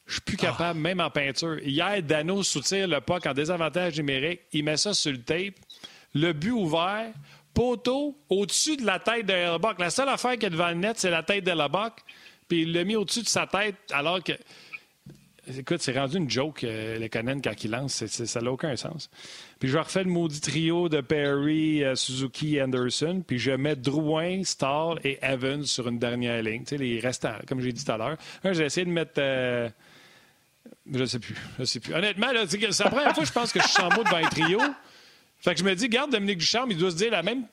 je suis plus capable, même en peinture. Hier, Dano soutient le puck en désavantage numérique. Il met ça sur le tape. Le but ouvert, poteau au-dessus de la tête de Hellebuck. La seule affaire qui est devant le net, c'est la tête de Hellebuck. Puis il l'a mis au-dessus de sa tête alors que. Écoute, c'est rendu une joke, euh, le Conan, quand il lance. Ça n'a aucun sens. Puis je refais le maudit trio de Perry, euh, Suzuki, Anderson. Puis je mets Drouin, Stahl et Evans sur une dernière ligne. Tu sais, les restants, comme j'ai dit tout à l'heure. J'ai essayé de mettre. Euh... Je ne sais plus. Je sais plus. Honnêtement, là, c'est la première fois que je pense que je suis en mot devant un trio. Fait que je me dis, garde Dominique Ducharme, il doit se dire la même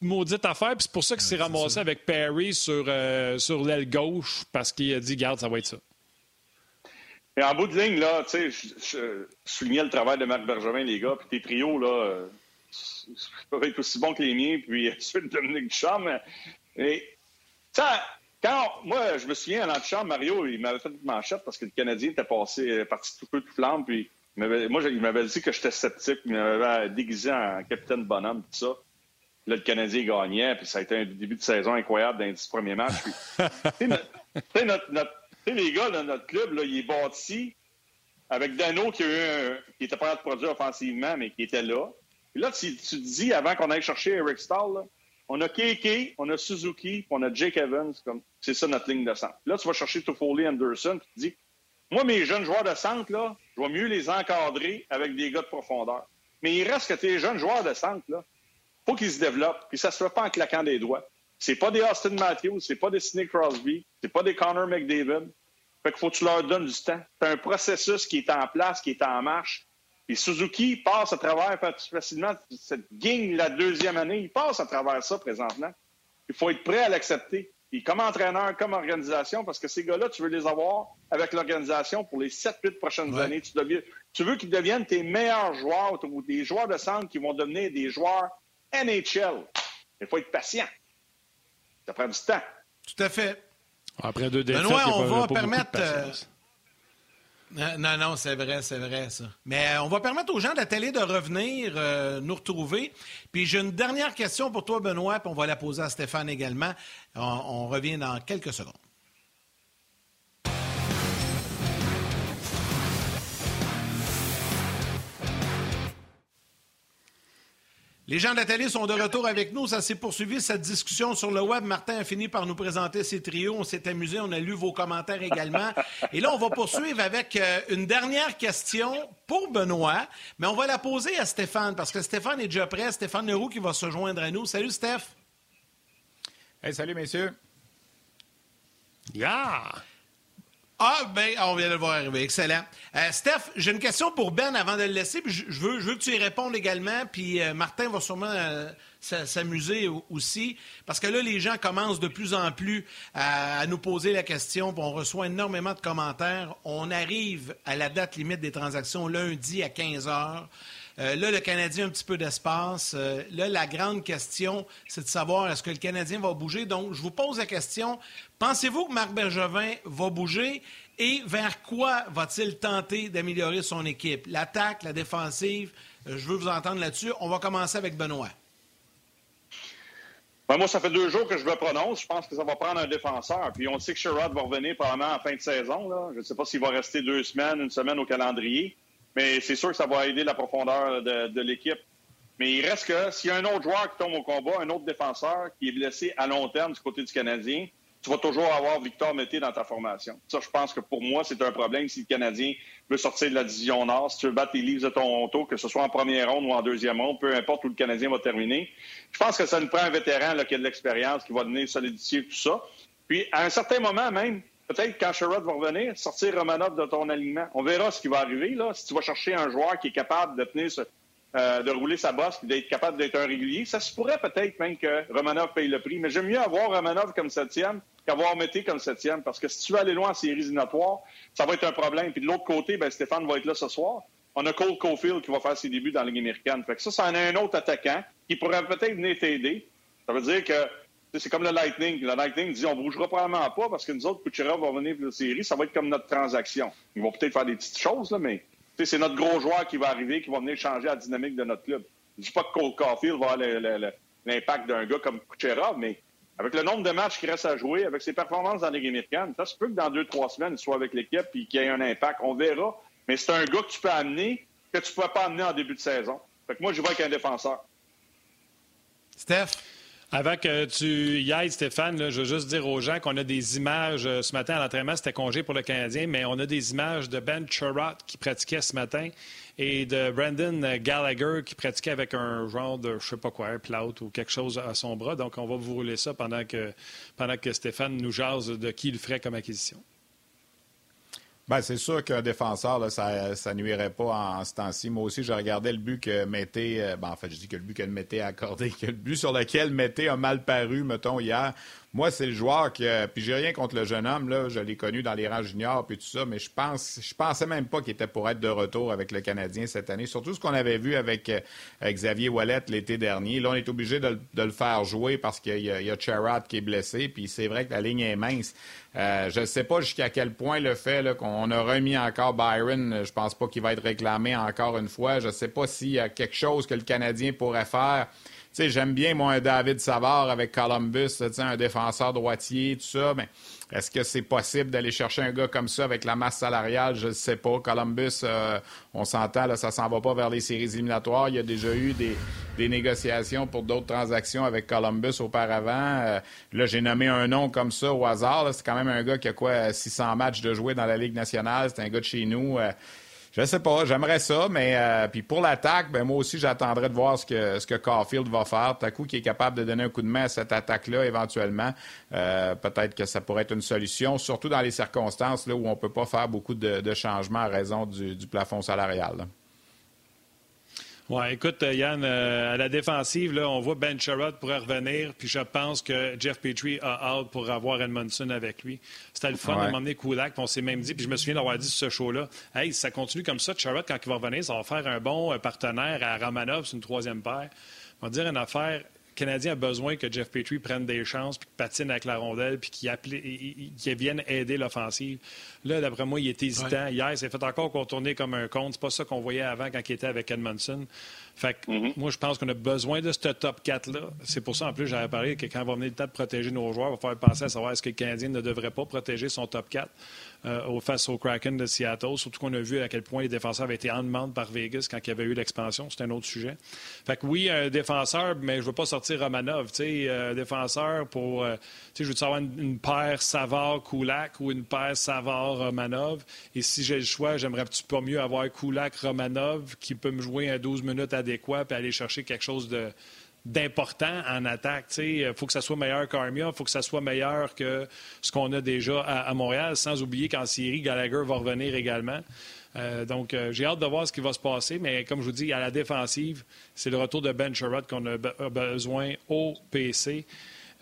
maudite affaire. Puis c'est pour ça qu'il s'est Ouais, ramassé ça. avec Perry sur, euh, sur l'aile gauche parce qu'il a dit, garde, ça va être ça. Mais en bout de ligne, là, tu sais, je, soulignais le travail de Marc Bergevin, les gars, puis tes trios, là, peuvent être aussi bons que les miens, puis (laughs) ceux de Dominique Duchamp. Mais, ça, quand, moi, je me souviens, à l'antichambre, Mario, il m'avait fait une manchette parce que le Canadien était passé, euh, parti tout peu de flamme, puis moi, il m'avait dit que j'étais sceptique, il m'avait déguisé en capitaine bonhomme, tout ça. Là, le Canadien gagnait, puis ça a été un début de saison incroyable dans les dix premiers matchs. Puis, (laughs) notre- notre- notre- tu sais, les gars, là, notre club, là, il est avec Dano qui, était là de produire offensivement, mais qui était là. Puis là, tu, tu te dis, avant qu'on aille chercher Eric Stahl, on a Keke, on a Suzuki, on a Jake Evans. comme C'est ça notre ligne de centre. Là, tu vas chercher Toffoli, Anderson, puis tu te dis, moi, mes jeunes joueurs de centre, là, je vais mieux les encadrer avec des gars de profondeur. Mais il reste que tes jeunes joueurs de centre, là, faut qu'ils se développent, puis ça se fait pas en claquant des doigts. C'est pas des Austin Matthews, c'est pas des Sidney Crosby, c'est pas des Connor McDavid. Fait qu'il faut que tu leur donnes du temps. C'est un processus qui est en place, qui est en marche. Puis Suzuki passe à travers facilement cette gang la deuxième année. Il passe à travers ça présentement. Il faut être prêt à l'accepter. Puis comme entraîneur, comme organisation, parce que ces gars-là, tu veux les avoir avec l'organisation pour les 7-8 prochaines Ouais. années. Tu, deviens- tu veux qu'ils deviennent tes meilleurs joueurs ou des joueurs de centre qui vont devenir des joueurs NHL. Il faut être patient. Ça prend du temps. Tout à fait. Après deux défaites, Benoît, on pas- va pas permettre, euh. Non, non, c'est vrai, c'est vrai, ça. Mais euh, on va permettre aux gens de la télé de revenir euh, nous retrouver. Puis j'ai une dernière question pour toi, Benoît, puis on va la poser à Stéphane également. on revient dans quelques secondes. Les gens de sont de retour avec nous. Ça s'est poursuivi, cette discussion sur le web. Martin a fini par nous présenter ses trios. On s'est amusé. On a lu vos commentaires également. Et là, on va poursuivre avec euh, une dernière question pour Benoît, mais on va la poser à Stéphane parce que Stéphane est déjà prêt. Stéphane Leroux qui va se joindre à nous. Salut, Steph. Hey, salut, messieurs. Yeah! Ah, ben, on vient de le voir arriver. Excellent. Euh, Steph, j'ai une question pour Ben avant de le laisser. Je, veux, que tu y répondes également. Puis euh, Martin va sûrement euh, s'amuser aussi. Parce que là, les gens commencent de plus en plus à, nous poser la question. On reçoit énormément de commentaires. On arrive à la date limite des transactions lundi à 15 heures. Là, le Canadien a un petit peu d'espace. là, la grande question, c'est de savoir est-ce que le Canadien va bouger? Donc, je vous pose la question. Pensez-vous que Marc Bergevin va bouger? Et vers quoi va-t-il tenter d'améliorer son équipe? L'attaque, la défensive? Euh, je veux vous entendre là-dessus. On va commencer avec Benoît. Ben, moi, ça fait deux jours que je me prononce. Je pense que ça va prendre un défenseur. Puis on sait que Sherrod va revenir probablement en fin de saison. Je ne sais pas s'il va rester deux semaines, une semaine au calendrier. Mais c'est sûr que ça va aider la profondeur de, l'équipe. Mais il reste que s'il y a un autre joueur qui tombe au combat, un autre défenseur qui est blessé à long terme du côté du Canadien, tu vas toujours avoir Victor Mété dans ta formation. Ça, je pense que pour moi, c'est un problème si le Canadien veut sortir de la division Nord, si tu veux battre les Leafs de Toronto, que ce soit en première ronde ou en deuxième ronde, peu importe où le Canadien va terminer. Je pense que ça nous prend un vétéran qui a de l'expérience, qui va venir solidifier tout ça. Puis, à un certain moment même, peut-être quand Sherrod va revenir, sortir Romanov de ton alignement. On verra ce qui va arriver. Là. Si tu vas chercher un joueur qui est capable de tenir ce, euh, de rouler sa bosse et d'être capable d'être un régulier. Ça se pourrait peut-être même que Romanov paye le prix, mais j'aime mieux avoir Romanov comme septième qu'avoir Mété comme septième, parce que si tu veux aller loin en séries éliminatoires, ça va être un problème. Puis de l'autre côté, ben, Stéphane va être là ce soir. On a Cole Caulfield qui va faire ses débuts dans la Ligue américaine. Fait que ça, ça en a un autre attaquant qui pourrait peut-être venir t'aider. Ça veut dire que c'est comme le Lightning. Le Lightning dit on bougera probablement pas parce que nous autres, Kucherov va venir pour la série. Ça va être comme notre transaction. Ils vont peut-être faire des petites choses, mais c'est notre gros joueur qui va arriver, qui va venir changer la dynamique de notre club. Je ne dis pas que Cole Caulfield va avoir l'impact d'un gars comme Kucherov, mais avec le nombre de matchs qu'il reste à jouer, avec ses performances dans la Ligue américaine, ça se peut que dans deux, trois semaines, il soit avec l'équipe et qu'il y ait un impact. On verra. Mais c'est un gars que tu peux amener que tu ne peux pas amener en début de saison. Fait que moi, je vois avec un défenseur. Steph? Avant que tu y ailles, Stéphane, je veux juste dire aux gens qu'on a des images. Euh, ce matin, à l'entraînement, c'était congé pour le Canadien, mais on a des images de Ben Chirot qui pratiquait ce matin et de Brandon Gallagher qui pratiquait avec un genre de, je sais pas quoi, un ou quelque chose à son bras. Donc, on va vous rouler ça pendant que, pendant que Stéphane nous jase de qui il ferait comme acquisition. Bien, c'est sûr qu'un défenseur, ça, ça nuirait pas en, ce temps-ci. Moi aussi, je regardais le but que Mété, euh, ben, en fait, je dis que le but que Mété a accordé, (laughs) que le but sur lequel Mété a mal paru, mettons, hier. Moi, c'est le joueur que. Puis j'ai rien contre le jeune homme, là. Je l'ai connu dans les rangs juniors puis tout ça, mais je pense je pensais même pas qu'il était pour être de retour avec le Canadien cette année. Surtout ce qu'on avait vu avec, euh, Xavier Wallet l'été dernier. Là, on est obligé de, le faire jouer parce qu'il y a, a qui est blessé. Puis c'est vrai que la ligne est mince. Euh, je ne sais pas jusqu'à quel point le fait qu'on a remis encore Byron, je pense pas qu'il va être réclamé encore une fois. Je ne sais pas s'il y a quelque chose que le Canadien pourrait faire sais, j'aime bien, moi, David Savard avec Columbus, un défenseur droitier, tout ça, mais est-ce que c'est possible d'aller chercher un gars comme ça avec la masse salariale? Je ne sais pas. Columbus, euh, on s'entend, là, ça s'en va pas vers les séries éliminatoires. Il y a déjà eu des, négociations pour d'autres transactions avec Columbus auparavant. Euh, là, j'ai nommé un nom comme ça au hasard. C'est quand même un gars qui a quoi, 600 matchs de jouer dans la Ligue nationale. C'est un gars de chez nous. Euh, je sais pas, j'aimerais ça, mais euh, puis pour l'attaque, ben moi aussi j'attendrai de voir ce que ce que Caulfield va faire. Coup, qui est capable de donner un coup de main à cette attaque-là éventuellement, euh, peut-être que ça pourrait être une solution, surtout dans les circonstances là où on peut pas faire beaucoup de, changements à raison du, plafond salarial. Oui, écoute, euh, Yann, euh, à la défensive, là, on voit Ben Sherrod pourrait revenir, puis je pense que Jeff Petrie a hâte pour avoir Edmondson avec lui. C'était le fun de m'emmener Kulak, puis on s'est même dit, puis je me souviens d'avoir dit sur ce show-là, hey, si ça continue comme ça, Sherrod, quand il va revenir, ça va faire un bon euh, partenaire à Romanov, c'est une troisième paire. On va dire une affaire, Canadien a besoin que Jeff Petrie prenne des chances, puis patine avec la rondelle, puis qu'il vienne aider l'offensive. Là, d'après moi, il est hésitant. Hier, il s'est fait encore contourner comme un compte. C'est pas ça qu'on voyait avant quand il était avec Edmondson. Fait que mm-hmm. moi, je pense qu'on a besoin de ce top 4-là. C'est pour ça, en plus, j'avais parlé que quand va venir le temps de protéger nos joueurs, il va falloir penser à savoir est-ce que le Canadien ne devrait pas protéger son top 4 euh, face au Kraken de Seattle. Surtout qu'on a vu à quel point les défenseurs avaient été en demande par Vegas quand il y avait eu l'expansion. C'est un autre sujet. Fait que oui, un défenseur, mais je ne veux pas sortir Romanov. Tu sais, un défenseur pour. Euh, tu je veux savoir une, paire Savard-Kulak ou une paire Savard-Romanov. Et si j'ai le choix, j'aimerais pas mieux avoir Kulak-Romanov qui peut me jouer un 12 minutes adéquat et aller chercher quelque chose de d'important en attaque. Il faut que ça soit meilleur qu'Armia, il faut que ça soit meilleur que ce qu'on a déjà à, Montréal, sans oublier qu'en Syrie, Gallagher va revenir également. Euh, donc, euh, j'ai hâte de voir ce qui va se passer, mais comme je vous dis, à la défensive, c'est le retour de Ben Sherrod qu'on a besoin au PC.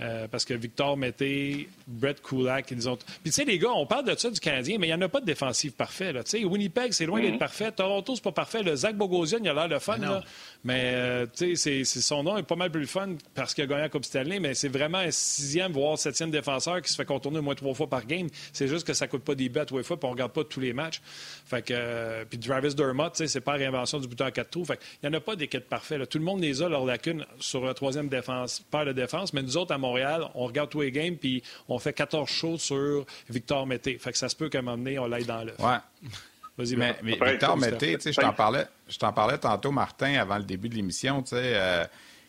Euh, parce que Victor Mété, Brett Kulak, ils ont. Puis tu sais, les gars, on parle de ça du Canadien, mais il n'y en a pas de défensive parfait. Là. Winnipeg, c'est loin d'être mhm. parfait. Toronto, c'est pas parfait. Le Zach Bogosian, il a l'air le fun. Là. Mais euh, tu sais, son nom est pas mal plus fun parce qu'il a gagné la Coupe Stanley, mais c'est vraiment un sixième, voire septième défenseur qui se fait contourner au moins trois fois par game. C'est juste que ça coûte pas des bêtes trois fois, puis on regarde pas tous les matchs. Fait que, euh, puis Travis Dermott, c'est pas la réinvention du bouton à quatre trous. Fait il n'y en a pas d'équipe parfaite. Tout le monde les a, leurs lacunes, sur la troisième défense, paire de défense. Mais nous autres, à Montréal, on regarde tous les games, puis on fait 14 shows sur Victor Mété. Fait que ça se peut qu'à un moment donné, on l'aille dans l'œuf. Ouais. Mais, Victor Mété, je t'en parlais, je t'en parlais tantôt, Martin, avant le début de l'émission. Euh,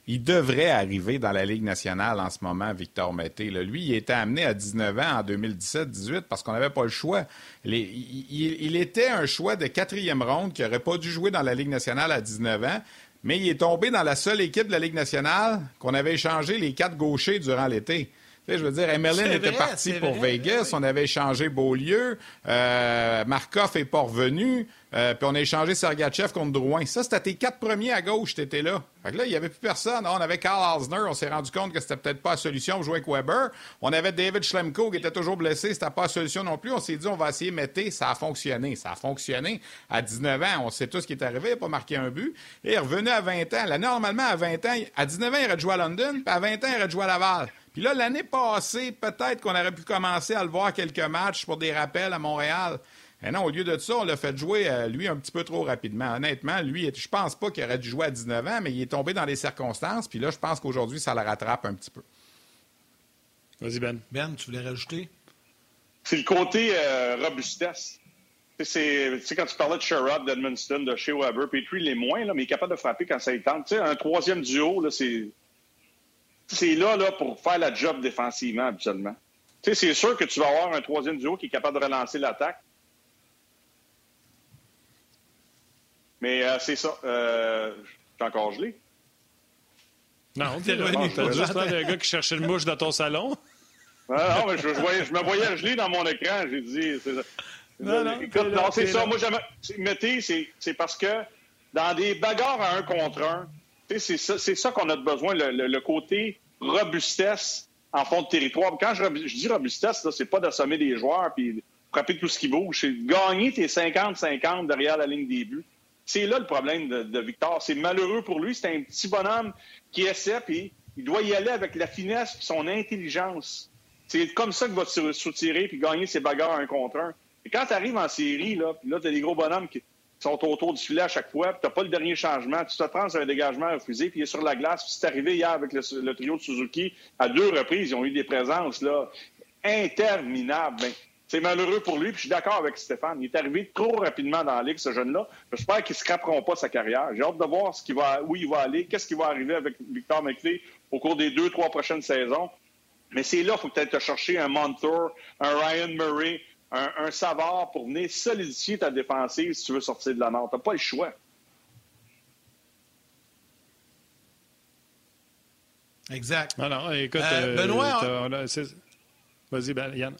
il devrait arriver dans la Ligue nationale en ce moment, Victor Mété. Lui, il était amené à 19 ans en 2017-18 parce qu'on n'avait pas le choix. Il, était un choix de quatrième ronde qui n'aurait pas dû jouer dans la Ligue nationale à 19 ans, mais il est tombé dans la seule équipe de la Ligue nationale qu'on avait échangé les quatre gauchers durant l'été je veux dire, Emeline était parti pour Vegas, on avait échangé Beaulieu, euh, Markov est pas revenu, euh, puis on a échangé Sergachev contre Drouin. Ça, c'était tes quatre premiers à gauche, t'étais là. Fait que là, il n'y avait plus personne. On avait Carl Alsner, on s'est rendu compte que c'était peut-être pas la solution pour jouer avec Weber. On avait David Schlemko qui était toujours blessé, c'était pas la solution non plus. On s'est dit, on va essayer de mettre. Ça a fonctionné. Ça a fonctionné. À 19 ans, on sait tout ce qui est arrivé, il n'a pas marqué un but. Et il est revenu à 20 ans. Là, normalement, à 20 ans, à 19 ans, il aurait joué à London, puis à 20 ans, il aurait joué à Laval. Puis là, l'année passée, peut-être qu'on aurait pu commencer à le voir quelques matchs pour des rappels à Montréal. Mais non, au lieu de ça, on l'a fait jouer, euh, lui, un petit peu trop rapidement. Honnêtement, lui, je pense pas qu'il aurait dû jouer à 19 ans, mais il est tombé dans les circonstances. Puis là, je pense qu'aujourd'hui, ça le rattrape un petit peu. Vas-y, Ben. Ben, tu voulais rajouter? C'est le côté euh, robustesse. C'est quand tu parlais de Sherrod, d'Edmundston, de Shea Weber, il est moins, là, mais il est capable de frapper quand ça y tente. un troisième duo, c'est c'est là, là pour faire la job défensivement, habituellement. Tu sais, c'est sûr que tu vas avoir un troisième duo qui est capable de relancer l'attaque. Mais euh, c'est ça. Euh, je encore gelé. Non, (laughs) t'es juste le gars qui cherchait le mouche dans ton salon. Ah, non, mais je, je, me voyais gelé dans mon écran. J'ai dit. Non, non, Écoute, non c'est ça. Moi, mettez, c'est parce que dans des bagarres à un contre un, c'est ça, ça qu'on a besoin, le, côté robustesse en fond de territoire. Quand je, dis robustesse, c'est pas d'assommer des joueurs puis frapper tout ce qui bouge. C'est gagner tes 50-50 derrière la ligne des buts. C'est là le problème de, Victor. C'est malheureux pour lui. C'est un petit bonhomme qui essaie, puis il doit y aller avec la finesse et son intelligence. C'est comme ça qu'il va se soutirer puis gagner ses bagarres un contre un. Et quand tu arrives en série, là, puis là, tu as des gros bonhommes qui, sont autour du filet à chaque fois, tu n'as pas le dernier changement. Tu te sur un dégagement refusé, puis il est sur la glace. Puis c'est arrivé hier avec le, trio de Suzuki. À deux reprises, ils ont eu des présences là, interminables. Ben, c'est malheureux pour lui, puis je suis d'accord avec Stéphane. Il est arrivé trop rapidement dans la Ligue, ce jeune-là. J'espère qu'il ne scraperont pas sa carrière. J'ai hâte de voir où il va aller, qu'est-ce qui va arriver avec Victor McLeay au cours des deux, trois prochaines saisons. Mais c'est là qu'il faut peut-être chercher un Montour, un Ryan Murray, un, savoir pour venir solidifier ta défensive si tu veux sortir de la mort. Tu n'as pas le choix. Exact. Non, non, écoute, euh, euh, Benoît. Vas-y, ben, Yann.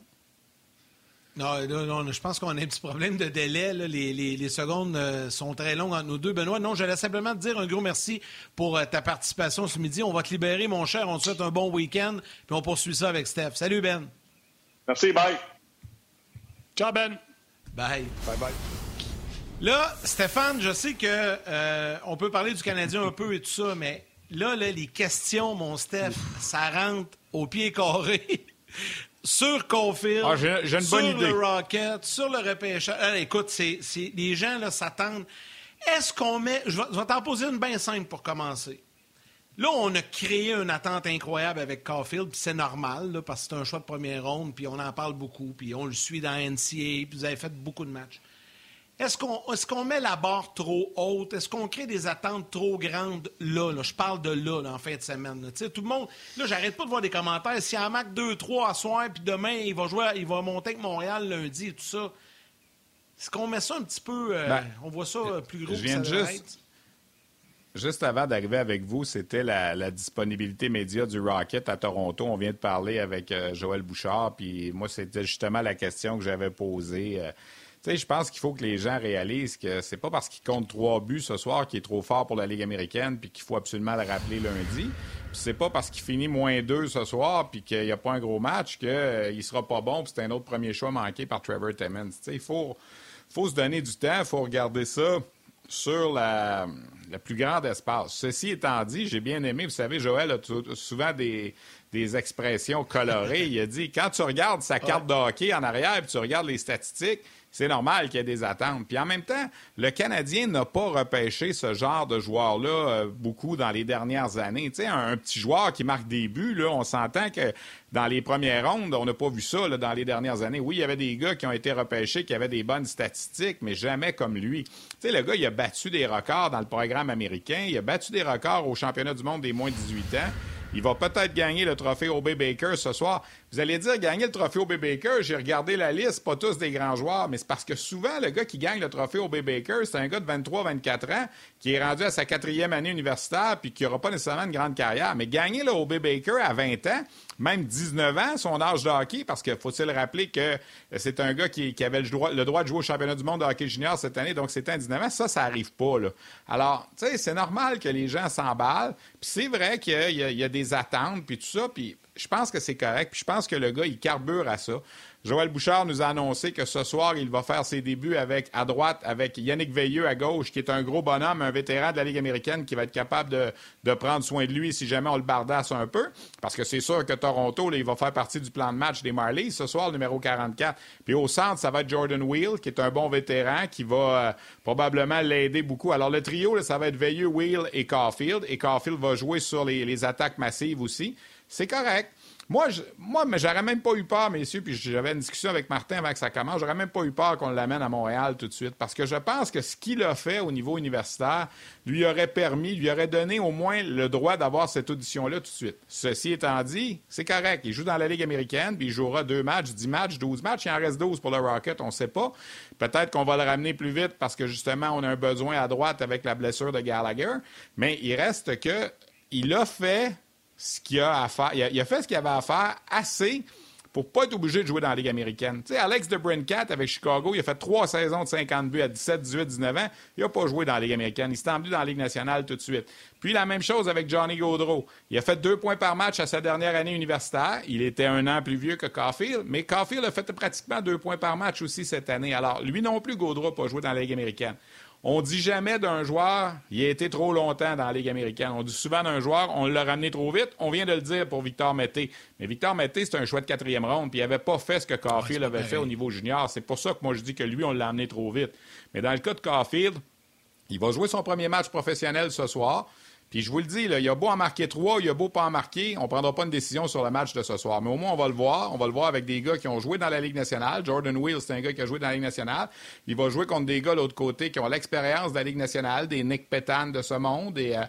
Non, non, je pense qu'on a un petit problème de délai. Les, secondes euh, sont très longues entre nous deux. Benoît, non, j'allais simplement te dire un gros merci pour ta participation ce midi. On va te libérer, mon cher. On te souhaite un bon week-end. Puis on poursuit ça avec Steph. Salut, Ben. Merci, bye. Ciao, Ben. Bye. Bye, bye. Là, Stéphane, je sais que euh, on peut parler du Canadien un peu et tout ça, mais là, là, les questions, mon Steph, ça rentre au pied carré. (laughs) sur Caulfield, ah, une sur le Rocket, sur le repêchage. écoute, c'est, les gens là, s'attendent. Est-ce qu'on met. Je vais, t'en poser une bien simple pour commencer. Là, on a créé une attente incroyable avec Caulfield, puis c'est normal, parce que c'est un choix de première ronde, puis on en parle beaucoup, puis on le suit dans NCA, puis vous avez fait beaucoup de matchs. Est-ce qu'on met la barre trop haute? Est-ce qu'on crée des attentes trop grandes là? Je parle de là, en fin de semaine. Tout le monde. Là, j'arrête pas de voir des commentaires. Si un Mac 2-3 à soir, puis demain, il va jouer, il va monter avec Montréal lundi et tout ça. Est-ce qu'on met ça un petit peu. Euh, ben, on voit ça plus gros je viens que ça juste, Juste avant d'arriver avec vous, c'était la, disponibilité média du Rocket à Toronto. On vient de parler avec euh, Joël Bouchard, puis moi, c'était justement la question que j'avais posée. Euh, sais, je pense qu'il faut que les gens réalisent que c'est pas parce qu'il compte trois buts ce soir qu'il est trop fort pour la Ligue américaine puis qu'il faut absolument le rappeler lundi. Puis c'est pas parce qu'il finit moins deux ce soir puis qu'il n'y a pas un gros match qu'il euh, sera pas bon puis c'est un autre premier choix manqué par Trevor Timmons. il faut, faut se donner du temps, il faut regarder ça sur la, plus grande espace. Ceci étant dit, j'ai bien aimé, vous savez, Joël a souvent des, des expressions colorées. Il a dit, quand tu regardes sa carte de hockey en arrière et tu regardes les statistiques, c'est normal qu'il y ait des attentes. Puis en même temps, le Canadien n'a pas repêché ce genre de joueur-là euh, beaucoup dans les dernières années. Tu sais, un, petit joueur qui marque des buts, là, on s'entend que dans les premières rondes, on n'a pas vu ça dans les dernières années. Oui, il y avait des gars qui ont été repêchés, qui avaient des bonnes statistiques, mais jamais comme lui. Tu sais, le gars, il a battu des records dans le programme américain, il a battu des records au championnat du monde des moins de 18 ans. Il va peut-être gagner le trophée OB Baker ce soir. Vous allez dire, gagner le trophée OB Baker, j'ai regardé la liste, pas tous des grands joueurs, mais c'est parce que souvent, le gars qui gagne le trophée OB Baker, c'est un gars de 23-24 ans qui est rendu à sa quatrième année universitaire puis qui n'aura pas nécessairement une grande carrière. Mais gagner le OB Baker à 20 ans, même 19 ans, son âge de hockey, parce qu'il faut-il rappeler que c'est un gars qui, avait le droit, de jouer au championnat du monde de hockey junior cette année, donc c'était un 19 ans. Ça, ça n'arrive pas. Là. Alors, tu sais, c'est normal que les gens s'emballent. Puis c'est vrai qu'il y, a des attentes, puis tout ça. Puis je pense que c'est correct. Puis je pense que le gars, il carbure à ça. Joël Bouchard nous a annoncé que ce soir, il va faire ses débuts avec à droite avec Yannick Veilleux à gauche, qui est un gros bonhomme, un vétéran de la Ligue américaine qui va être capable de, prendre soin de lui si jamais on le bardasse un peu. Parce que c'est sûr que Toronto, là, il va faire partie du plan de match des Marlies ce soir, numéro 44. Puis au centre, ça va être Jordan Wheel, qui est un bon vétéran, qui va euh, probablement l'aider beaucoup. Alors le trio, ça va être Veilleux, Wheel et Caulfield. Et Caulfield va jouer sur les attaques massives aussi. C'est correct. Moi, je, moi, j'aurais même pas eu peur, messieurs, puis j'avais une discussion avec Martin avant que ça commence, j'aurais même pas eu peur qu'on l'amène à Montréal tout de suite, parce que je pense que ce qu'il a fait au niveau universitaire lui aurait permis, lui aurait donné au moins le droit d'avoir cette audition-là tout de suite. Ceci étant dit, c'est correct. Il joue dans la Ligue américaine, puis il jouera deux matchs, dix matchs, douze matchs. Il en reste douze pour le Rocket, on ne sait pas. Peut-être qu'on va le ramener plus vite parce que justement, on a un besoin à droite avec la blessure de Gallagher. Mais il reste que il a fait ce qu'il a à faire. Il a, fait ce qu'il avait à faire assez pour pas être obligé de jouer dans la Ligue américaine. Tu Alex de Brincat avec Chicago, il a fait trois saisons de 50 buts à 17, 18, 19 ans. Il n'a pas joué dans la Ligue américaine. Il s'est emmené dans la Ligue nationale tout de suite. Puis la même chose avec Johnny Gaudreau. Il a fait deux points par match à sa dernière année universitaire. Il était un an plus vieux que Caulfield, mais Caulfield a fait pratiquement deux points par match aussi cette année. Alors, lui non plus, Gaudreau n'a pas joué dans la Ligue américaine. On dit jamais d'un joueur, il a été trop longtemps dans la Ligue américaine. On dit souvent d'un joueur, on l'a ramené trop vite. On vient de le dire pour Victor Mété. Mais Victor Mété, c'est un choix de quatrième ronde, puis il n'avait pas fait ce que Caulfield avait fait au niveau junior. C'est pour ça que moi, je dis que lui, on l'a amené trop vite. Mais dans le cas de Caulfield, il va jouer son premier match professionnel ce soir. Puis je vous le dis, là, il a beau en marquer trois, il a beau pas en marquer, on prendra pas une décision sur le match de ce soir. Mais au moins, on va le voir. On va le voir avec des gars qui ont joué dans la Ligue nationale. Jordan Wheel, c'est un gars qui a joué dans la Ligue nationale. Il va jouer contre des gars de l'autre côté qui ont l'expérience de la Ligue nationale, des Nick Petan de ce monde. Et euh,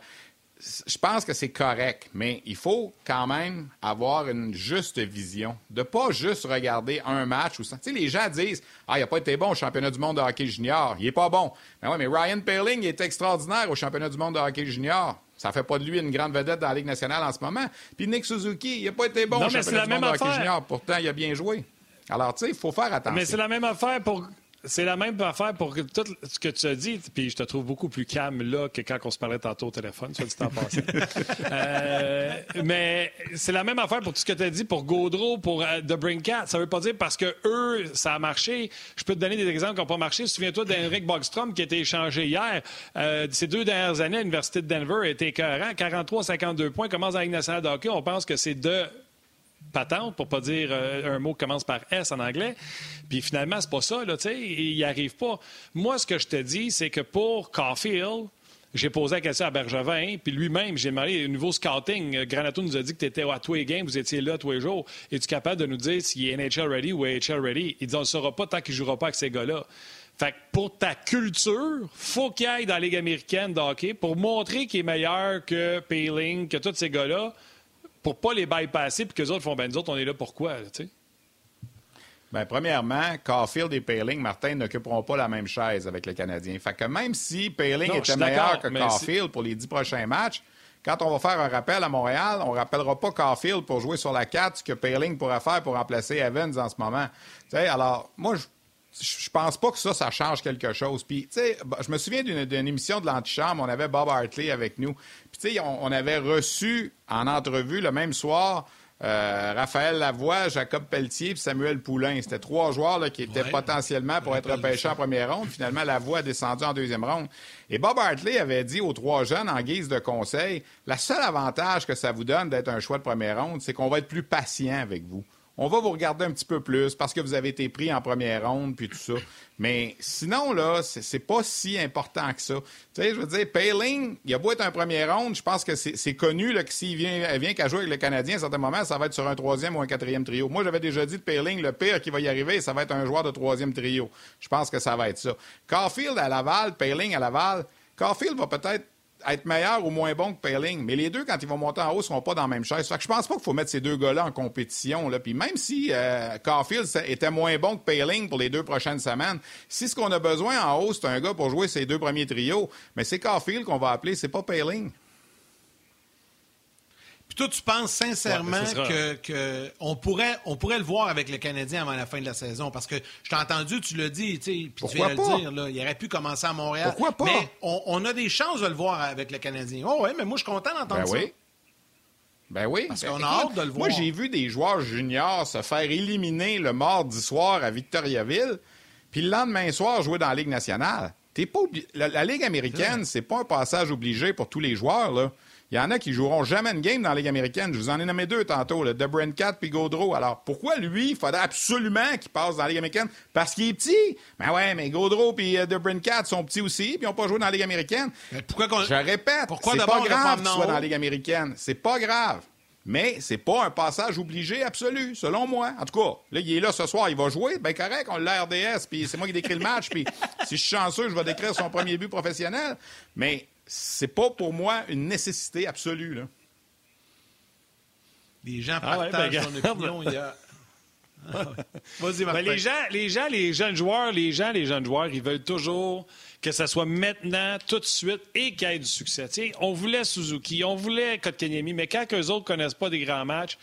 je pense que c'est correct, mais il faut quand même avoir une juste vision, de pas juste regarder un match ou ça. Tu sais, les gens disent ah, il n'a pas été bon au championnat du monde de hockey junior, il est pas bon. Mais oui, mais Ryan Paling est extraordinaire au championnat du monde de hockey junior. Ça fait pas de lui une grande vedette dans la Ligue nationale en ce moment. Puis Nick Suzuki, il n'a pas été bon non, championnat du monde de hockey junior. Pourtant, il a bien joué. Alors, tu sais, il faut faire attention. Mais c'est la même affaire pour c'est la même affaire pour tout ce que tu as dit, puis je te trouve beaucoup plus calme là que quand on se parlait tantôt au téléphone, soit dit en passant. (laughs) euh, mais c'est la même affaire pour tout ce que tu as dit pour Gaudreau, pour euh, The Brinkat. Ça veut pas dire parce que eux, ça a marché. Je peux te donner des exemples qui n'ont pas marché. Souviens-toi d'Henrik Bogstrom qui a été échangé hier. Euh, ces deux dernières années l'Université de Denver a été écœurant. 43-52 points. Commence à la Ligue nationale de hockey. On pense que c'est de patente, pour pas dire euh, un mot qui commence par S en anglais. Puis finalement, c'est pas ça, là, tu sais, il n'y arrive pas. Moi, ce que je te dis, c'est que pour Caulfield, j'ai posé la question à Bergevin, puis lui-même, j'ai demandé au nouveau scouting. Euh, Granato nous a dit que tu étais à tous les games, vous étiez là tous les jours. Es-tu capable de nous dire s'il est NHL ready ou AHL ready? Il dit on ne saura pas tant qu'il ne jouera pas avec ces gars-là. Fait que pour ta culture, faut qu'il aille dans la Ligue américaine de pour montrer qu'il est meilleur que Payling, que tous ces gars-là pour pas les bypasser puis que les autres font ben nous autres, on est là pourquoi, tu sais? Bien, premièrement, Caulfield et Payling, Martin, n'occuperont pas la même chaise avec les Canadiens. Fait que même si Payling était meilleur que Caulfield pour les dix prochains matchs, quand on va faire un rappel à Montréal, on ne rappellera pas Caulfield pour jouer sur la 4 ce que Payling pourra faire pour remplacer Evans en ce moment. sais, alors, moi, je je pense pas que ça, ça change quelque chose. Puis, tu sais, je me souviens d'une émission de l'antichambre, on avait Bob Hartley avec nous. Puis, tu sais, on, avait reçu en entrevue le même soir euh, Raphaël Lavoie, Jacob Pelletier et Samuel Poulain. C'était trois joueurs là, qui étaient potentiellement pour être repêchés en première ronde. Finalement, Lavoie a descendu en deuxième ronde. Et Bob Hartley avait dit aux trois jeunes, en guise de conseil, la seule avantage que ça vous donne d'être un choix de première ronde, c'est qu'on va être plus patient avec vous on va vous regarder un petit peu plus parce que vous avez été pris en première ronde puis tout ça. Mais sinon, là, c'est pas si important que ça. Tu sais, je veux dire, Payling, il a beau être un premier ronde, je pense que c'est connu que s'il vient, vient qu'à jouer avec le Canadien à un certain moment, ça va être sur un troisième ou un quatrième trio. Moi, j'avais déjà dit de Payling, le pire qui va y arriver, ça va être un joueur de troisième trio. Je pense que ça va être ça. Caulfield à Laval, Payling à Laval, Caulfield va peut-être être meilleur ou moins bon que Payling. Mais les deux, quand ils vont monter en haut, ne seront pas dans la même chaise. Fait que je pense pas qu'il faut mettre ces deux gars-là en compétition. Là. Puis même si euh, Caulfield était moins bon que Payling pour les deux prochaines semaines, si ce qu'on a besoin en haut, c'est un gars pour jouer ces deux premiers trios, mais c'est Caulfield qu'on va appeler, c'est pas Payling. Puis toi, tu penses sincèrement qu'on que, on pourrait, on pourrait le voir avec le Canadien avant la fin de la saison? Parce que je t'ai entendu, tu l'as dit, puis tu viens de le dire, là, il aurait pu commencer à Montréal. Pourquoi pas? Mais on, a des chances de le voir avec le Canadien. Oh oui, mais moi, je suis content d'entendre ben ça. Oui. Ben oui. Parce ben qu'on a hâte de le voir. Moi, j'ai vu des joueurs juniors se faire éliminer le mardi soir à Victoriaville, puis le lendemain soir jouer dans la Ligue nationale. T'es pas la, la, Ligue américaine, c'est pas un passage obligé pour tous les joueurs, là. Il y en a qui joueront jamais une game dans la Ligue américaine. Je vous en ai nommé deux tantôt, le Debrincat puis Gaudreau. Alors, pourquoi lui, il faudrait absolument qu'il passe dans la Ligue américaine? Parce qu'il est petit. Ben ouais, mais Gaudreau puis euh, Debrincat sont petits aussi, puis ils n'ont pas joué dans la Ligue américaine. Mais pourquoi qu'on... Je répète, pourquoi c'est pas grave qu'il soit dans la Ligue américaine. C'est pas grave. Mais c'est pas un passage obligé absolu, selon moi. En tout cas, là, il est là ce soir, il va jouer. Ben correct, on l'a RDS, puis c'est moi qui décris le match, puis (laughs) si je suis chanceux, je vais décrire son premier but professionnel. Mais c'est pas pour moi une nécessité absolue. Là. Les gens ah partagent ben, son opinion. Il y a... (laughs) Vas-y, ben, les, gens, les gens, les jeunes joueurs, les gens, les jeunes joueurs, ils veulent toujours que ça soit maintenant, tout de suite, et qu'il y ait du succès. on voulait Suzuki, on voulait Kotkaniemi, mais quand eux autres connaissent pas des grands matchs,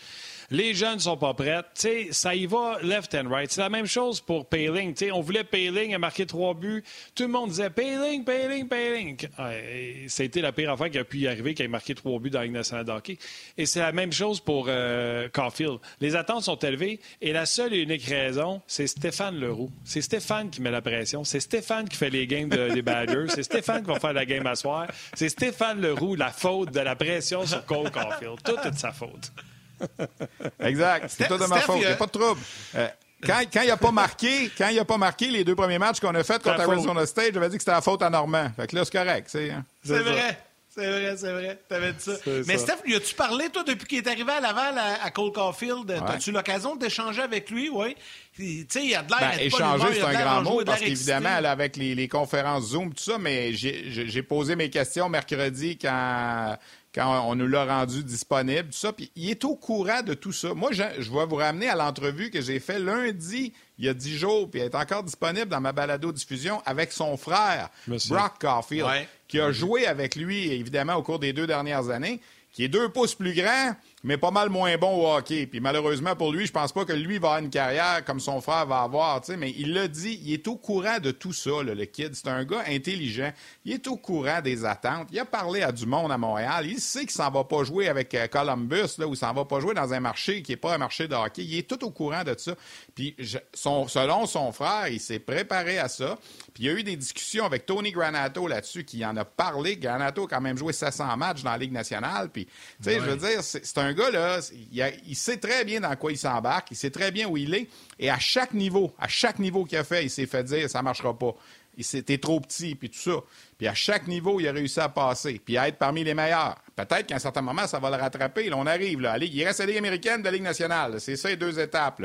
les jeunes ne sont pas prêts. sais, ça y va left and right. C'est la même chose pour Payling. on voulait Payling a marqué trois buts. Tout le monde disait Payling, Payling, Payling. a été la pire affaire qui a pu y arriver, qui a marqué trois buts dans la Ligue nationale de hockey. Et c'est la même chose pour euh, Caulfield. Les attentes sont élevées et la seule et unique raison, c'est Stéphane Leroux. C'est Stéphane qui met la pression. C'est Stéphane qui fait les games des Badgers. C'est Stéphane qui va faire la game à soir. C'est Stéphane Leroux, la faute de la pression sur Cole Caulfield. Tout est de sa faute. (laughs) exact. C'est tout de ma faute. Il n'y a pas de trouble. Euh, quand, quand il n'a pas marqué, quand il a pas marqué les deux premiers matchs qu'on a fait contre Arizona State, j'avais dit que c'était la faute à Normand. Fait que là, c'est correct. C'est hein. vrai. C'est vrai, c'est vrai. T'avais dit ça. Mais Steph, lui as-tu parlé, toi, depuis qu'il est arrivé à Laval, à, Cole Caulfield? As-tu l'occasion d'échanger avec lui? Oui. Tu sais, il y a de l'air. Ben, échanger, c'est un grand mot, parce qu'évidemment, avec les, les, conférences Zoom, tout ça, mais j'ai posé mes questions mercredi quand quand on nous l'a rendu disponible, tout ça. Puis il est au courant de tout ça. Moi, je, vais vous ramener à l'entrevue que j'ai fait lundi, il y a dix jours, puis elle est encore disponible dans ma balado-diffusion avec son frère, Brock Caulfield, qui a joué avec lui, évidemment, au cours des deux dernières années, qui est deux pouces plus grand, mais pas mal moins bon au hockey. Puis malheureusement pour lui, je pense pas que lui va avoir une carrière comme son frère va avoir, tu sais, mais il l'a dit, il est au courant de tout ça, le kid. C'est un gars intelligent. Il est au courant des attentes. Il a parlé à du monde à Montréal. Il sait qu'il s'en va pas jouer avec euh, Columbus, là, ou s'en va pas jouer dans un marché qui est pas un marché de hockey. Il est tout au courant de ça. Puis son, selon son frère, il s'est préparé à ça. Puis il y a eu des discussions avec Tony Granato là-dessus, qui en a parlé. Granato a quand même joué 700 matchs dans la Ligue nationale. Puis, tu sais, je veux dire, c'est un gars, là, il, sait très bien dans quoi il s'embarque, il sait très bien où il est. Et à chaque niveau, à chaque niveau qu'il a fait, il s'est fait dire, ça marchera pas. T'es trop petit, puis tout ça. Puis à chaque niveau, il a réussi à passer, puis à être parmi les meilleurs. Peut-être qu'à un certain moment, ça va le rattraper. Là, on arrive. Là, il reste à la Ligue américaine de la Ligue nationale. C'est ça les deux étapes.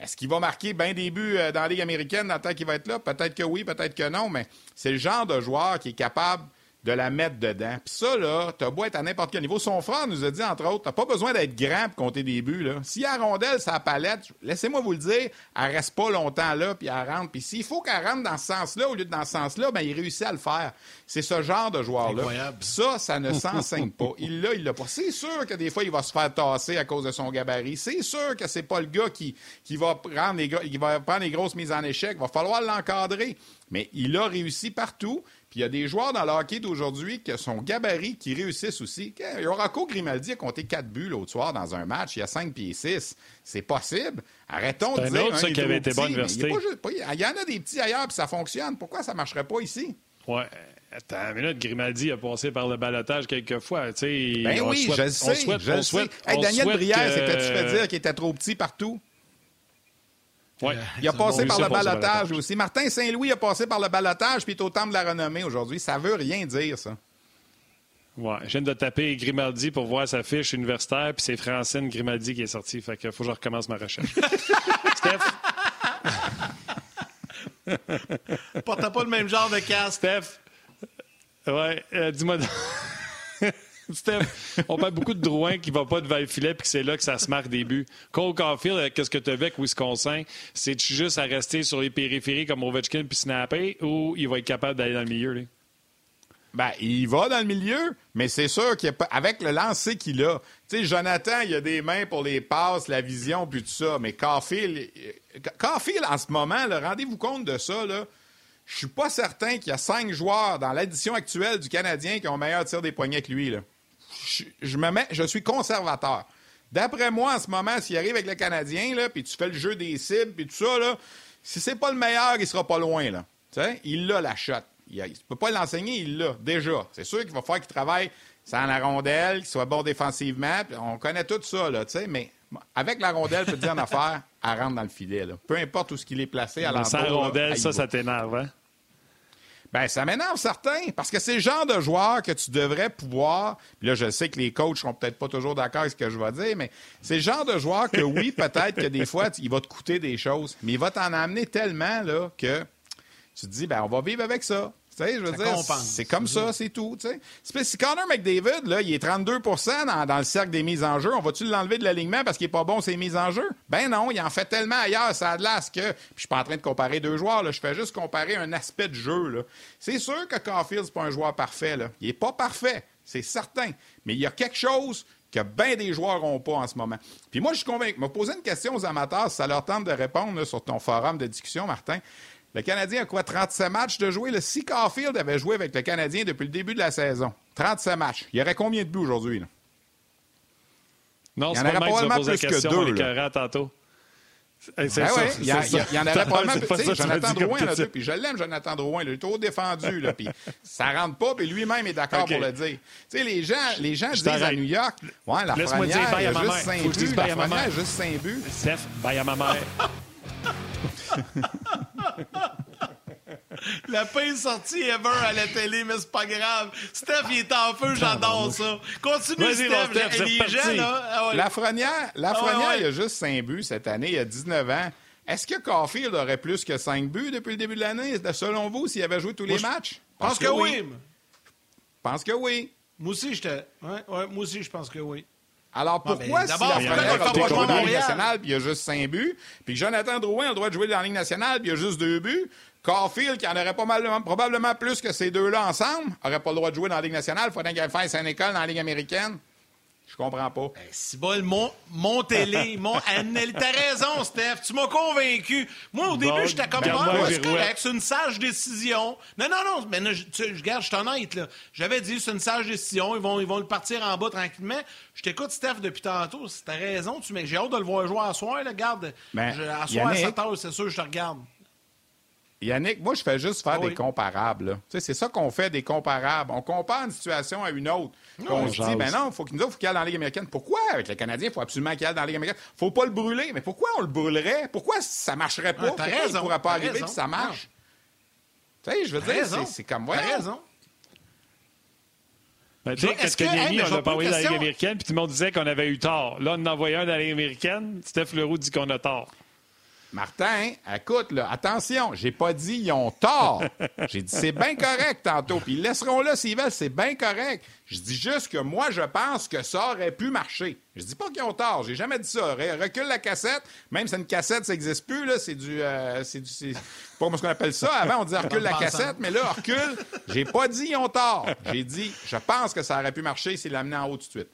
Est-ce qu'il va marquer bien des buts euh, dans la Ligue américaine dans le temps qu'il va être là? Peut-être que oui, peut-être que non, mais c'est le genre de joueur qui est capable de la mettre dedans. Puis ça, là, t'as beau être à n'importe quel niveau. Son frère nous a dit, entre autres, t'as pas besoin d'être grand pour compter des buts, là. S'il y a rondelle, sa palette, laissez-moi vous le dire, elle reste pas longtemps là, puis elle rentre. Puis s'il faut qu'elle rentre dans ce sens-là au lieu de dans ce sens-là, ben il réussit à le faire. C'est ce genre de joueur-là. ça, ça ne s'enseigne pas. (laughs) Il l'a, il l'a pas. C'est sûr que des fois, il va se faire tasser à cause de son gabarit. C'est sûr que c'est pas le gars qui, qui va prendre les, qui va prendre les grosses mises en échec. Il va falloir l'encadrer. Mais il a réussi partout. Puis il y a des joueurs dans le hockey d'aujourd'hui qui sont gabarits, qui réussissent aussi. Rocco Grimaldi a compté 4 buts l'autre soir dans un match. Il y a 5 pieds 6. C'est possible. Arrêtons de dire. Autre, ça, qui avait été université. Il y en a des petits ailleurs, puis ça fonctionne. Pourquoi ça ne marcherait pas ici? Ouais. Attends une minute, Grimaldi a passé par le balotage quelques fois. ben oui, je le sais. je sais. Daniel Brière, tu fais dire qu'il était trop petit partout? Il a passé par le balotage aussi. Martin Saint-Louis a passé par le balotage puis il est au temple de la renommée aujourd'hui. Ça veut rien dire, ça. Ouais, je viens de taper Grimaldi pour voir sa fiche universitaire, puis c'est Francine Grimaldi qui est sortie. Fait que faut que je recommence ma recherche. (laughs) Steph? Porte pas le même genre de casque. Steph? Ouais, euh, dis-moi. (laughs) (laughs) on parle beaucoup de Drouin qui va pas devant le filet puis c'est là que ça se marque des buts. Cole Caulfield, qu'est-ce que tu as avec Wisconsin? C'est juste à rester sur les périphéries comme Ovechkin puis snapper ou il va être capable d'aller dans le milieu? Là? Ben, il va dans le milieu, mais c'est sûr qu'avec le lancer qu'il a, tu sais, Jonathan, il a des mains pour les passes, la vision, puis tout ça, mais Caulfield, Caulfield en ce moment, rendez-vous compte de ça, là, je suis pas certain qu'il y a cinq joueurs dans l'édition actuelle du Canadien qui ont meilleur tir des poignets que lui. Là je, me mets, je suis conservateur. D'après moi, en ce moment, s'il arrive avec le Canadien, là, puis tu fais le jeu des cibles, puis tout ça, là, si c'est pas le meilleur, il sera pas loin. Là. il a la shot. Il ne peut pas l'enseigner, il l'a déjà. C'est sûr qu'il va falloir qu'il travaille sans la rondelle, qu'il soit bon défensivement. On connaît tout ça, là, mais avec la rondelle, je peux te dire en (laughs) affaire, elle rentre dans le filet. Peu importe où ce qu'il est placé à l'entour. Sans rondelle, ça, ça t'énerve, hein? Ben, ça m'énerve certain, parce que c'est le genre de joueur que tu devrais pouvoir. Puis là, je sais que les coachs seront peut-être pas toujours d'accord avec ce que je vais dire, mais c'est le genre de joueur que oui, (laughs) peut-être que des fois, il va te coûter des choses, mais il va t'en amener tellement là, que tu te dis, ben, on va vivre avec ça je veux dire, c'est comme ça, c'est tout. Si Connor McDavid, là, il est 32% dans, le cercle des mises en jeu, on va-tu l'enlever de l'alignement parce qu'il n'est pas bon ses mises en jeu? Ben non, il en fait tellement ailleurs, ça a de l'as que. Puis je suis pas en train de comparer deux joueurs, là, je fais juste comparer un aspect de jeu. C'est sûr que Caulfield, c'est pas un joueur parfait. Là. Il n'est pas parfait, c'est certain. Mais il y a quelque chose que bien des joueurs n'ont pas en ce moment. Puis moi, je suis convaincu. Me poser une question aux amateurs, si ça leur tente de répondre sur ton forum de discussion, Martin. Le Canadien a quoi, 37 matchs de jouer? Le si Caulfield avait joué avec le Canadien depuis le début de la saison, 37 matchs, il y aurait combien de buts aujourd'hui? Non, c'est pas probablement plus que deux. Là. tantôt. ben ça, il, y il y, en aurait probablement plus. Jonathan Drouin, là, puis je l'aime, Jonathan Drouin, il est trop défendu, là, puis ça rentre pas, puis lui-même est d'accord (laughs) pour le dire. Tu sais, les gens, les gens disent à New York, ouais, la Frenière, il a juste 5 buts, la Frenière a juste 5 buts. Steph, bye à ma mère. (laughs) (laughs) La pire sortie ever à la télé, mais c'est pas grave. Steph, il est en feu, j'adore ça. Continue, Steph. Steph les gens, là. Ah ouais. Lafrenière, Lafrenière ah il a juste 5 buts cette année. Il a 19 ans. Est-ce que Caulfield aurait plus que 5 buts depuis le début de l'année, selon vous, s'il avait joué tous les matchs? Je pense que, oui. Je pense que oui. Moi aussi, j'étais. Ouais, ouais, moi aussi, je pense que oui. Alors pourquoi si la dans la Ligue nationale puis il y a juste 5 buts, puis Jonathan Drouin a le droit de jouer dans la Ligue nationale puis il y a juste 2 buts, Caulfield, qui en aurait pas mal, probablement plus que ces deux-là ensemble, n'aurait pas le droit de jouer dans la Ligue nationale, il faudrait qu'il fasse une école dans la Ligue américaine. Je comprends pas. Ben, si bol, mon, montez-les. Mon, (laughs) t'as raison, Steph. Tu m'as convaincu. Moi, au début, j'étais comme, ah, c'est correct, c'est une sage décision. Non, non, non. Mais je, tu, regarde, je suis honnête, là. J'avais dit, c'est une sage décision. Ils vont, ils vont le partir en bas tranquillement. Je t'écoute, Steph, depuis tantôt. T'as raison. Tu, j'ai hâte de le voir jouer à soir, là. Garde. Ben, à soir, à 7 heures, c'est sûr, je te regarde. Yannick, moi, je fais juste faire des comparables. C'est ça qu'on fait, des comparables. On compare une situation à une autre. on se dit, ben non, faut qu'il nous faut qu'il aille dans la Ligue américaine. Pourquoi? Avec les Canadiens, il faut absolument qu'il aille dans la Ligue américaine? faut pas le brûler. Mais pourquoi on le brûlerait? Pourquoi ça marcherait pas? pourquoi raison, il ne pourrait pas arriver et ça marche? Tu sais, je veux dire, c'est comme... T'as raison. Ben, tu sais, quand Kanyemi, on a pas envoyé dans la Ligue américaine, puis tout le monde disait qu'on avait eu tort. Là, on en a envoyé un dans la Ligue américaine. Steph Leroux dit qu'on a tort. Martin, écoute, là, attention, j'ai pas dit ils ont tort. (laughs) J'ai dit c'est bien correct tantôt. Puis ils laisseront là s'ils veulent, c'est bien correct. Je dis juste que moi, je pense que ça aurait pu marcher. Je dis pas qu'ils ont tort, j'ai jamais dit ça. Recule la cassette, même si une cassette, ça n'existe plus, là, c'est du. Euh, c'est du. C'est pas ce qu'on appelle ça. Avant, on disait (laughs) recule la cassette, mais là, recule. J'ai pas dit ils ont tort. J'ai dit, je pense que ça aurait pu marcher s'ils l'amenaient en haut tout de suite.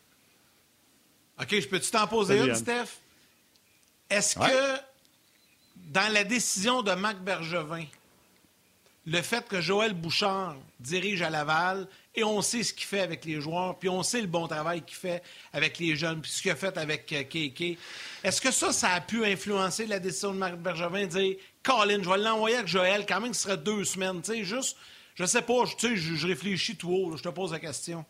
OK, je peux-tu t'en poser une, Steph? Est-ce que dans la décision de Marc Bergevin, le fait que Joël Bouchard dirige à Laval et on sait ce qu'il fait avec les joueurs, puis on sait le bon travail qu'il fait avec les jeunes, puis ce qu'il a fait avec euh, KK. Est-ce que ça, ça a pu influencer la décision de Marc Bergevin de dire Colin, je vais l'envoyer avec Joël, quand même, ce serait deux semaines, tu sais, juste, je sais pas, sais, je, réfléchis tout haut, je te pose la question.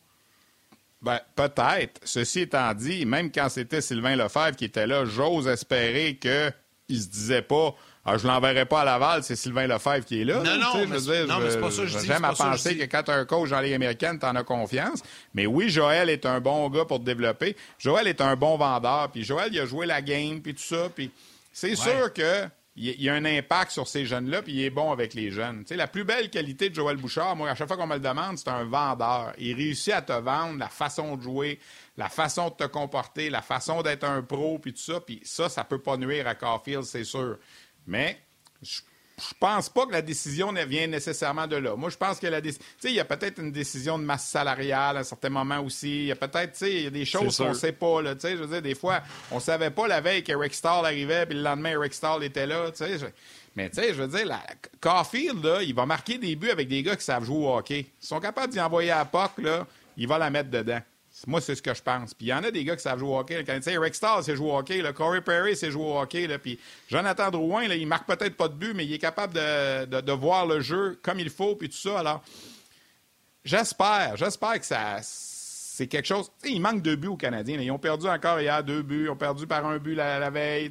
Ben, peut-être. Ceci étant dit, même quand c'était Sylvain Lefebvre qui était là, j'ose espérer que il se disait pas ah, je l'enverrai pas à Laval, c'est Sylvain Lefebvre qui est là. Non, non, mais, c'est pas ça je dis. J'aime à penser que quand tu as un coach dans les américaine, tu en as confiance. Mais oui, Joël est un bon gars pour te développer. Joël est un bon vendeur. Puis Joël, il a joué la game, puis tout ça. Puis c'est sûr que il y a un impact sur ces jeunes-là, puis il est bon avec les jeunes. la plus belle qualité de Joël Bouchard, moi, à chaque fois qu'on me le demande, c'est un vendeur. Il réussit à te vendre la façon de jouer, la façon de te comporter, la façon d'être un pro, puis tout ça. Puis ça, ça peut pas nuire à Caulfield, c'est sûr. Mais je je pense pas que la décision ne vient nécessairement de là. Moi, je pense que la décision. Tu sais, il y a peut-être une décision de masse salariale à un certain moment aussi. Il y a peut-être, tu sais, il y a des choses qu'on ne sait pas. Là, tu sais, je veux dire, des fois, on savait pas la veille qu'Eric Stahl arrivait, puis le lendemain, Eric Stahl était là. Tu sais, Mais tu sais, je veux dire, la... Caulfield, là, il va marquer des buts avec des gars qui savent jouer au hockey. Ils sont capables d'y envoyer à POC, là, il va la mettre dedans. Moi, c'est ce que je pense. Puis il y en a des gars qui savent jouer au hockey. Quand, Rick Starr sait jouer au hockey. Corey Perry sait jouer au hockey. Là, puis Jonathan Drouin, là, il marque peut-être pas de but, mais il est capable de, de, voir le jeu comme il faut, puis tout ça. Alors, j'espère, j'espère que ça c'est quelque chose. il manque de buts aux Canadiens. Ils ont perdu encore hier deux buts. Ils ont perdu par un but la, veille.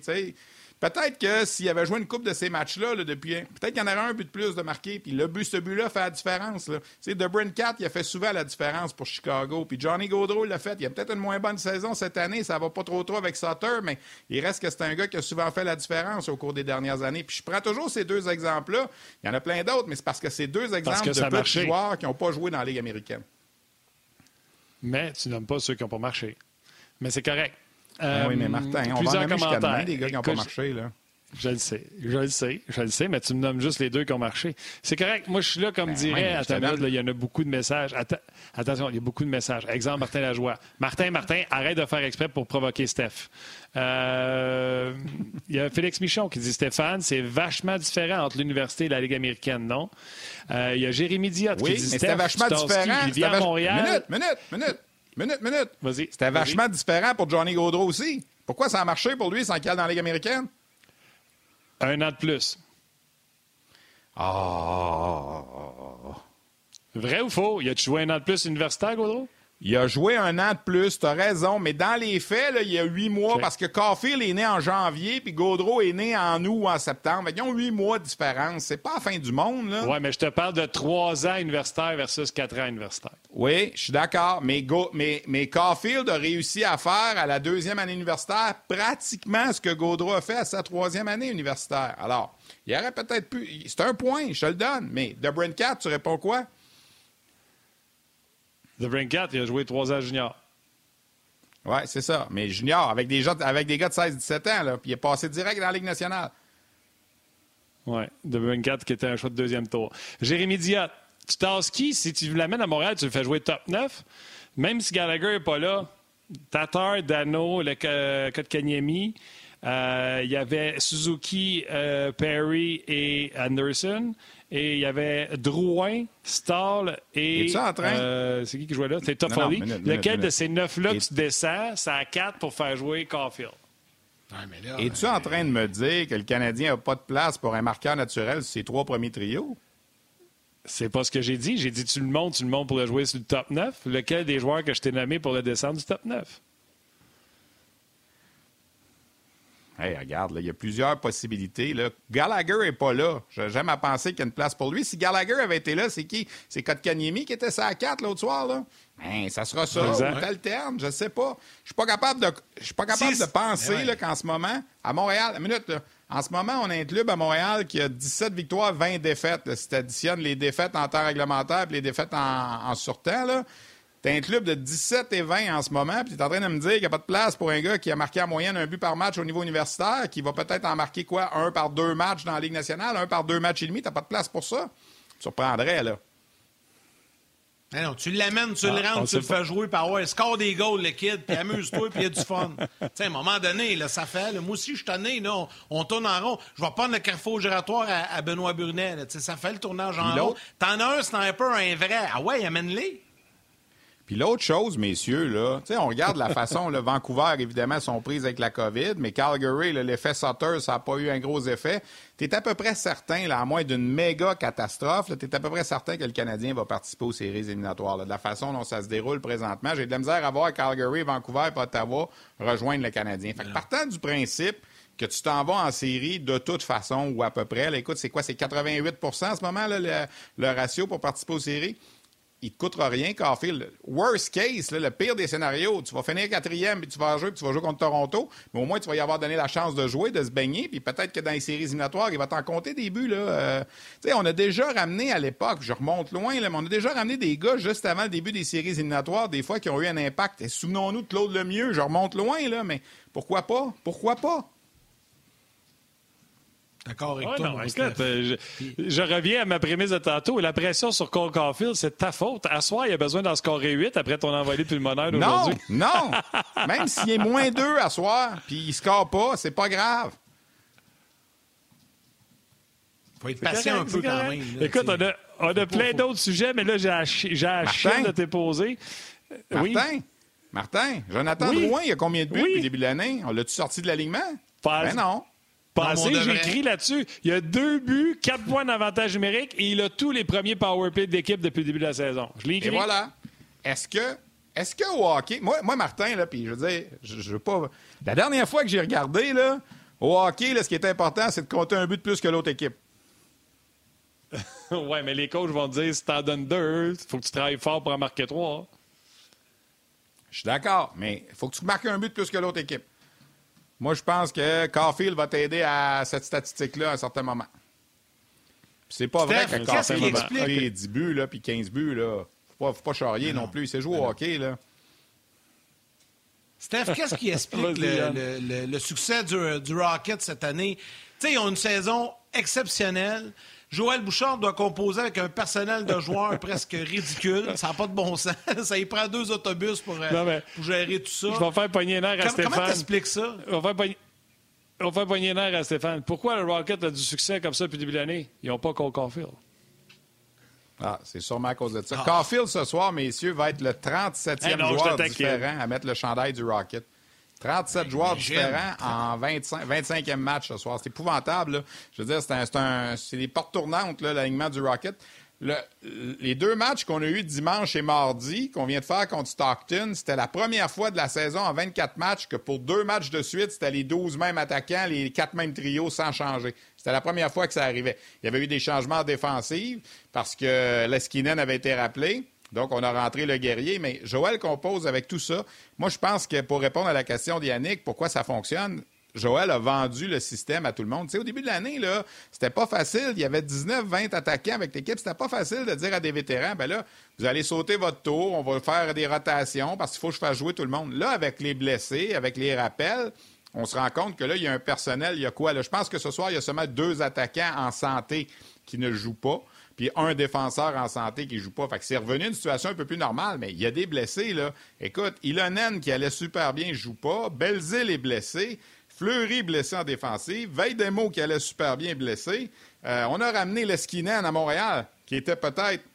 Peut-être que s'il avait joué une coupe de ces matchs-là depuis, peut-être qu'il y en aurait un but de plus de marqué. Puis le but, ce but-là fait la différence. Sais, De Cat, il a fait souvent la différence pour Chicago. Puis Johnny Gaudreau l'a fait. Il a peut-être une moins bonne saison cette année. Ça va pas trop trop avec Sutter, mais il reste que c'est un gars qui a souvent fait la différence au cours des dernières années. Puis je prends toujours ces deux exemples-là. Il y en a plein d'autres, mais c'est parce que c'est deux exemples de petits joueurs qui n'ont pas joué dans la Ligue américaine. Mais tu nommes pas ceux qui n'ont pas marché. Mais c'est correct. Ben oui, mais Martin, on va en jusqu'à demain des gars qui n'ont pas marché. Là. Je le sais, je le sais, je le sais, mais tu me nommes juste les deux qui ont marché. C'est correct. Moi, je suis là, comme ben dirait à ta il y en a beaucoup de messages. attention, il y a beaucoup de messages. Exemple, Martin Lajoie. Martin, Martin, arrête de faire exprès pour provoquer Steph. Euh, il y a Félix Michon qui dit Stéphane, c'est vachement différent entre l'université et la Ligue américaine, non? Euh, il y a Jérémy Diot qui dit Steph, vachement différent. Il vient à Montréal. Minute, minute, minute. Minute, minute. Vas-y. C'était vachement différent pour Johnny Gaudreau aussi. Pourquoi ça a marché pour lui sans qu'il dans la Ligue américaine? Un an de plus. Ah. Vrai ou faux? Y a-tu joué un an de plus universitaire, Gaudreau? Il a joué un an de plus, tu as raison, mais dans les faits, il y a huit mois, parce que Caulfield est né en janvier, puis Gaudreau est né en août ou en septembre. Ils ont huit mois de différence. C'est pas la fin du monde. Là. Oui, mais je te parle de trois ans universitaire versus quatre ans universitaire. Oui, je suis d'accord, mais, mais, mais Caulfield a réussi à faire à la deuxième année universitaire pratiquement ce que Gaudreau a fait à sa troisième année universitaire. Alors, il y aurait peut-être pu... C'est un point, je te le donne, mais de Brent 4, tu réponds quoi? The Brinkat, il a joué trois ans junior. Oui, c'est ça. Mais junior, avec des, gens, avec des gars de 16-17 ans, là, puis il est passé direct dans la Ligue nationale. Oui, The Brinkat qui était un choix de deuxième tour. Jérémy Diot, tu qui? si tu l'amènes à Montréal, tu le fais jouer top 9. Même si Gallagher n'est pas là, Tatar, Dano, le Kotkaniemi. Euh, il y avait Suzuki, euh, Perry et Anderson. Et il y avait Drouin, Stahl et. en train? Euh, c'est qui qui jouait là? C'est Toffoli. Lequel de ces neuf-là que tu descends, c'est à quatre pour faire jouer Caulfield? Es-tu en train de me dire que le Canadien n'a pas de place pour un marqueur naturel sur ses trois premiers trios? C'est pas ce que j'ai dit. J'ai dit tu le montes, tu le montes pour le jouer sur le top 9. Lequel des joueurs que je t'ai nommé pour le descendre du top 9? Hey, regarde, il y a plusieurs possibilités. Là. Gallagher n'est pas là. J'aime à penser qu'il y a une place pour lui. Si Gallagher avait été là, c'est qui? C'est Kotkaniemi qui était sa 4 l'autre soir. Là? Ben, ça sera ça. Ou t'alternes, je sais pas. Je suis pas capable de, je suis pas capable de penser ben qu'en ce moment, à Montréal, une minute, en ce moment, on a un club à Montréal qui a 17 victoires, 20 défaites. Si tu additionnes les défaites en temps réglementaire et les défaites en, en surtemps, là, T'as un club de 17 et 20 en ce moment, puis tu es en train de me dire qu'il n'y a pas de place pour un gars qui a marqué en moyenne un but par match au niveau universitaire, qui va peut-être en marquer quoi, un par deux matchs dans la Ligue nationale, un par deux matchs et demi. T'as pas de place pour ça? Tu surprendrais, là. Eh non, tu l'amènes, tu le ah, rentres, tu le fais jouer par ouais, score des goals, le kid, puis amuse-toi, puis il y a du fun. (laughs) à un moment donné, là, ça fait. moi aussi, je suis tanné, là, on, tourne en rond. Je vais prendre le carrefour giratoire à, Benoît Brunet. ça fait le tournage en rond. T'en as un sniper, un vrai. Ah ouais, amène-les. Puis l'autre chose, messieurs, là, on regarde la façon, le Vancouver, évidemment, sont prises avec la COVID, mais Calgary, l'effet Sutter, ça n'a pas eu un gros effet. Tu es à peu près certain, là, à moins d'une méga catastrophe, tu es à peu près certain que le Canadien va participer aux séries éliminatoires. de la façon dont ça se déroule présentement, j'ai de la misère à voir Calgary, Vancouver et Ottawa rejoindre le Canadien. Fait que partant du principe que tu t'en vas en série de toute façon ou à peu près, écoute, c'est quoi? C'est 88% en ce moment, là, le, le ratio pour participer aux séries? Il te coûtera rien, Carfield. Worst case, le pire des scénarios, tu vas finir quatrième, puis tu vas jouer, tu vas jouer contre Toronto, mais au moins tu vas y avoir donné la chance de jouer, de se baigner, puis peut-être que dans les séries éliminatoires, il va t'en compter des buts. Là. Euh, on a déjà ramené à l'époque, je remonte loin, mais on a déjà ramené des gars juste avant le début des séries éliminatoires, des fois qui ont eu un impact. Souvenons-nous de Claude Lemieux, je remonte loin, là, mais pourquoi pas? Pourquoi pas? D'accord avec toi. Euh, je, reviens à ma prémisse de tantôt. La pression sur Cole Caulfield, c'est ta faute. À soir, il a besoin d'en scorer 8 après ton envolé pulmonaire d'aujourd'hui. Non, non. Même s'il est moins 2 à soir, puis il ne score pas, c'est pas grave. faut être patient un peu quand même. Écoute, on a, plein d'autres sujets, mais là, j'ai la chienne de t'époser. Martin, oui. Martin, Jonathan oui. Drouin, il y a combien de buts depuis le début de l'année? On l'a-tu sorti de l'alignement? Ben non j'ai écrit là-dessus. Il y a deux buts, quatre points d'avantage numérique et il a tous les premiers power play d'équipe depuis le début de la saison. Je l'ai écrit. Et voilà. Est-ce que, est-ce que au hockey, moi, moi Martin, là, puis je veux dire, je, veux pas. La dernière fois que j'ai regardé, là, au hockey, là, ce qui est important, c'est de compter un but de plus que l'autre équipe. (laughs) ouais, mais les coachs vont te dire si t'en donnes deux, il faut que tu travailles fort pour en marquer trois. Je suis d'accord, mais il faut que tu marques un but de plus que l'autre équipe. Moi, je pense que Caulfield va t'aider à cette statistique-là à un certain moment. C'est pas vrai que Caulfield va marquer 10 buts là, puis 15 buts. Là. Faut pas, faut pas charrier non. plus. Il sait jouer au hockey. Là. Steph, qu'est-ce qui explique (laughs) le, le, succès du, du, Rocket cette année? Tu sais, ils ont une saison exceptionnelle. Joël Bouchard doit composer avec un personnel de joueurs (laughs) presque ridicule. Ça n'a pas de bon sens. (laughs) Ça y prend deux autobus pour, euh, gérer tout ça. Je vais faire pogner l'air à Stéphane. Comment t'expliques ça? On va faire pogner... On va pogner l'air à Stéphane. Pourquoi le Rocket a du succès comme ça depuis le début de l'année? Ils n'ont pas Cole Caulfield. Ah, c'est sûrement à cause de ça. Ah. Caulfield, ce soir, messieurs, va être le 37e joueur différent à mettre le chandail du Rocket. 37 joueurs différents en 25, 25e match ce soir. C'est épouvantable. Je veux dire, c'est des portes tournantes, l'alignement du Rocket. les deux matchs qu'on a eus dimanche et mardi, qu'on vient de faire contre Stockton, c'était la première fois de la saison en 24 matchs que pour deux matchs de suite, c'était les 12 mêmes attaquants, les quatre mêmes trios sans changer. C'était la première fois que ça arrivait. Il y avait eu des changements défensifs parce que Leskinen avait été rappelé. Donc, on a rentré le guerrier, mais Joël compose avec tout ça. Moi, je pense que pour répondre à la question d'Yannick, pourquoi ça fonctionne, Joël a vendu le système à tout le monde. Tu au début de l'année, là, c'était pas facile. Il y avait 19, 20 attaquants avec l'équipe. C'était pas facile de dire à des vétérans, ben là, vous allez sauter votre tour, on va faire des rotations parce qu'il faut que je fasse jouer tout le monde. Là, avec les blessés, avec les rappels, on se rend compte que là, il y a un personnel, il y a quoi? Là? Je pense que ce soir, il y a seulement deux attaquants en santé qui ne jouent pas, puis un défenseur en santé qui ne joue pas. Fait que c'est revenu une situation un peu plus normale, mais il y a des blessés, là. Écoute, Ilonen qui allait super bien, ne joue pas. Belzil est blessé. Fleury blessé en défensive. Veidemo qui allait super bien blessé. Euh, on a ramené Leskinen à Montréal, qui était peut-être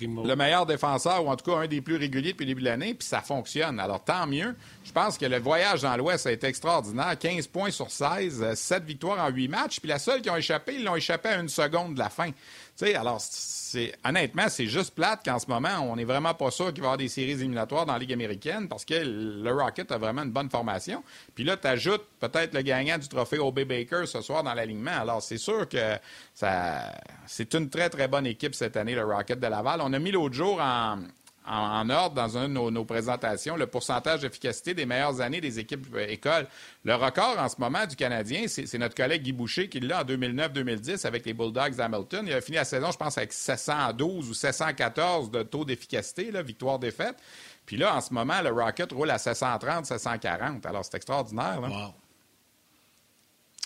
le meilleur défenseur, ou en tout cas un des plus réguliers depuis le début de l'année, puis ça fonctionne. Alors tant mieux. Je pense que le voyage dans l'Ouest a été extraordinaire. 15 points sur 16, 7 euh, victoires en 8 matchs. Puis la seule qui ont échappé, ils l'ont échappé à une seconde de la fin. Sais, alors, c'est, honnêtement, c'est juste plate qu'en ce moment, on n'est vraiment pas sûr qu'il va y avoir des séries éliminatoires dans la Ligue américaine parce que le Rocket a vraiment une bonne formation. Puis là, tu ajoutes peut-être le gagnant du trophée OB Baker ce soir dans l'alignement. Alors, c'est sûr que ça, c'est une très, très bonne équipe cette année, le Rocket de Laval. On a mis l'autre jour en, en, ordre dans une de nos, présentations le pourcentage d'efficacité des meilleures années des équipes euh, écoles. Le record en ce moment du Canadien, c'est notre collègue Guy Boucher qui l'a en 2009-2010 avec les Bulldogs d'Hamilton. Il a fini la saison, je pense, avec 712 ou 714 de taux d'efficacité, victoire-défaite. Puis là, en ce moment, le Rocket roule à 730, 740. Alors, c'est extraordinaire. Là.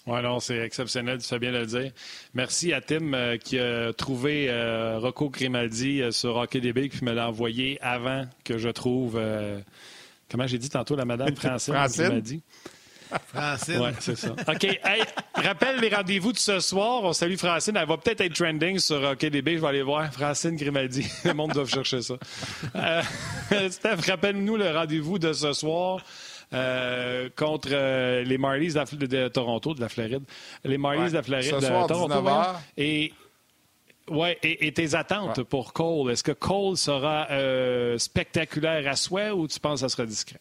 Oui, non, c'est exceptionnel, tu fais bien de le dire. Merci à Tim euh, qui a trouvé euh, Rocco Grimaldi euh, sur Hockey DB qui me l'a envoyé avant que je trouve. comment j'ai dit tantôt la madame (laughs) Francine, Francine. Grimaldi? Francine. Oui, c'est ça. OK. rappelle les rendez-vous de ce soir. On salue Francine. Elle va peut-être être trending sur OKDB. Je vais aller voir. Francine Grimaldi. (laughs) Le monde doit chercher ça. (laughs) Steph, rappelle-nous le rendez-vous de ce soir. Euh, contre euh, les Marlies de, Toronto, de la Floride. Les Marlies de la Floride de Toronto. Et, ouais, et, tes attentes pour Cole, est-ce que Cole sera euh, spectaculaire à souhait ou tu penses que ça sera discret?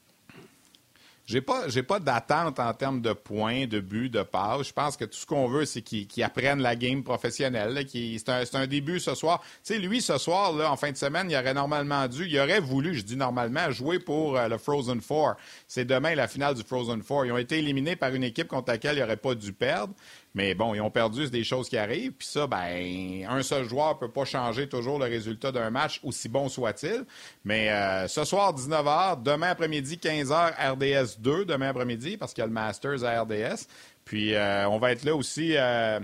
J'ai pas, j'ai pas d'attente en termes de points, de buts, de passes. Je pense que tout ce qu'on veut, c'est qu'ils apprennent la game professionnelle. C'est un, un, début ce soir. Tu sais, lui, ce soir, là, en fin de semaine, il aurait normalement dû, il aurait voulu, je dis normalement, jouer pour euh, le Frozen Four. C'est demain la finale du Frozen Four. Ils ont été éliminés par une équipe contre laquelle il n'aurait pas dû perdre. Mais bon, ils ont perdu, c'est des choses qui arrivent. Puis ça, ben, un seul joueur ne peut pas changer toujours le résultat d'un match, aussi bon soit-il. Mais euh, ce soir, 19h, demain après-midi, 15h, RDS 2, demain après-midi, parce qu'il y a le Masters à RDS. Puis euh, on va être là aussi euh,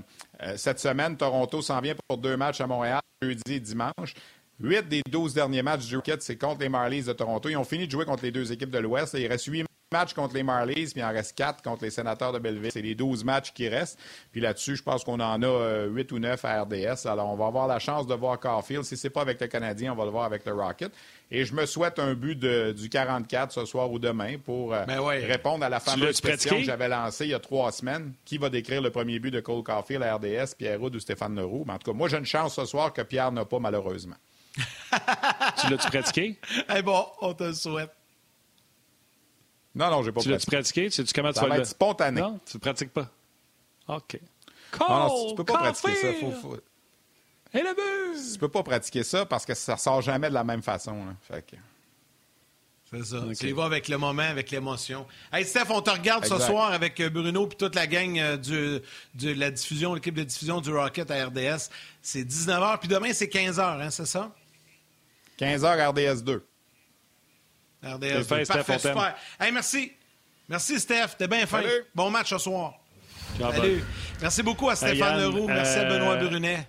cette semaine. Toronto s'en vient pour deux matchs à Montréal, jeudi et dimanche. Huit des douze derniers matchs du Rocket, c'est contre les Marlies de Toronto. Ils ont fini de jouer contre les deux équipes de l'Ouest. Il reste huit matchs contre les Marlies, puis il en reste quatre contre les Sénateurs de Belleville. C'est les 12 matchs qui restent. Puis là-dessus, je pense qu'on en a 8 euh, ou 9 à RDS. Alors, on va avoir la chance de voir Carfield. Si c'est pas avec le Canadien, on va le voir avec le Rocket. Et je me souhaite un but du 44 ce soir ou demain pour euh, ben répondre à la fameuse question que j'avais lancée il y a trois semaines. Qui va décrire le premier but de Cole Carfield à RDS, Pierre Roud ou Stéphane Leroux? Mais en tout cas, moi, j'ai une chance ce soir que Pierre n'a pas, malheureusement. (laughs) tu l'as-tu pratiqué? Eh bon, on te le souhaite. Non, non, j'ai pas tu l'as-tu pratiqué? Tu sais comment tu vas va être spontané. Non, tu ne pratiques pas. OK. Cole, non, non, tu peux pas pratiquer ça. Faut, faut... Et le but! Tu peux pas pratiquer ça parce que ça sort jamais de la même façon. Fait que... C'est ça. Tu y vas avec le moment, avec l'émotion. Hey, Steph, on te regarde ce soir avec euh, Bruno et toute la gang euh, du, de la diffusion, l'équipe de diffusion du Rocket à RDS. C'est 19h, puis demain, c'est 15h, hein, c'est ça? 15h RDS 2. RDS 2. Parfait, super. Hey, merci. Merci, Steph. T'es bien fin. Bon match ce soir. Salut. Merci beaucoup à Stéphane Leroux. Merci à Benoît euh, Brunet.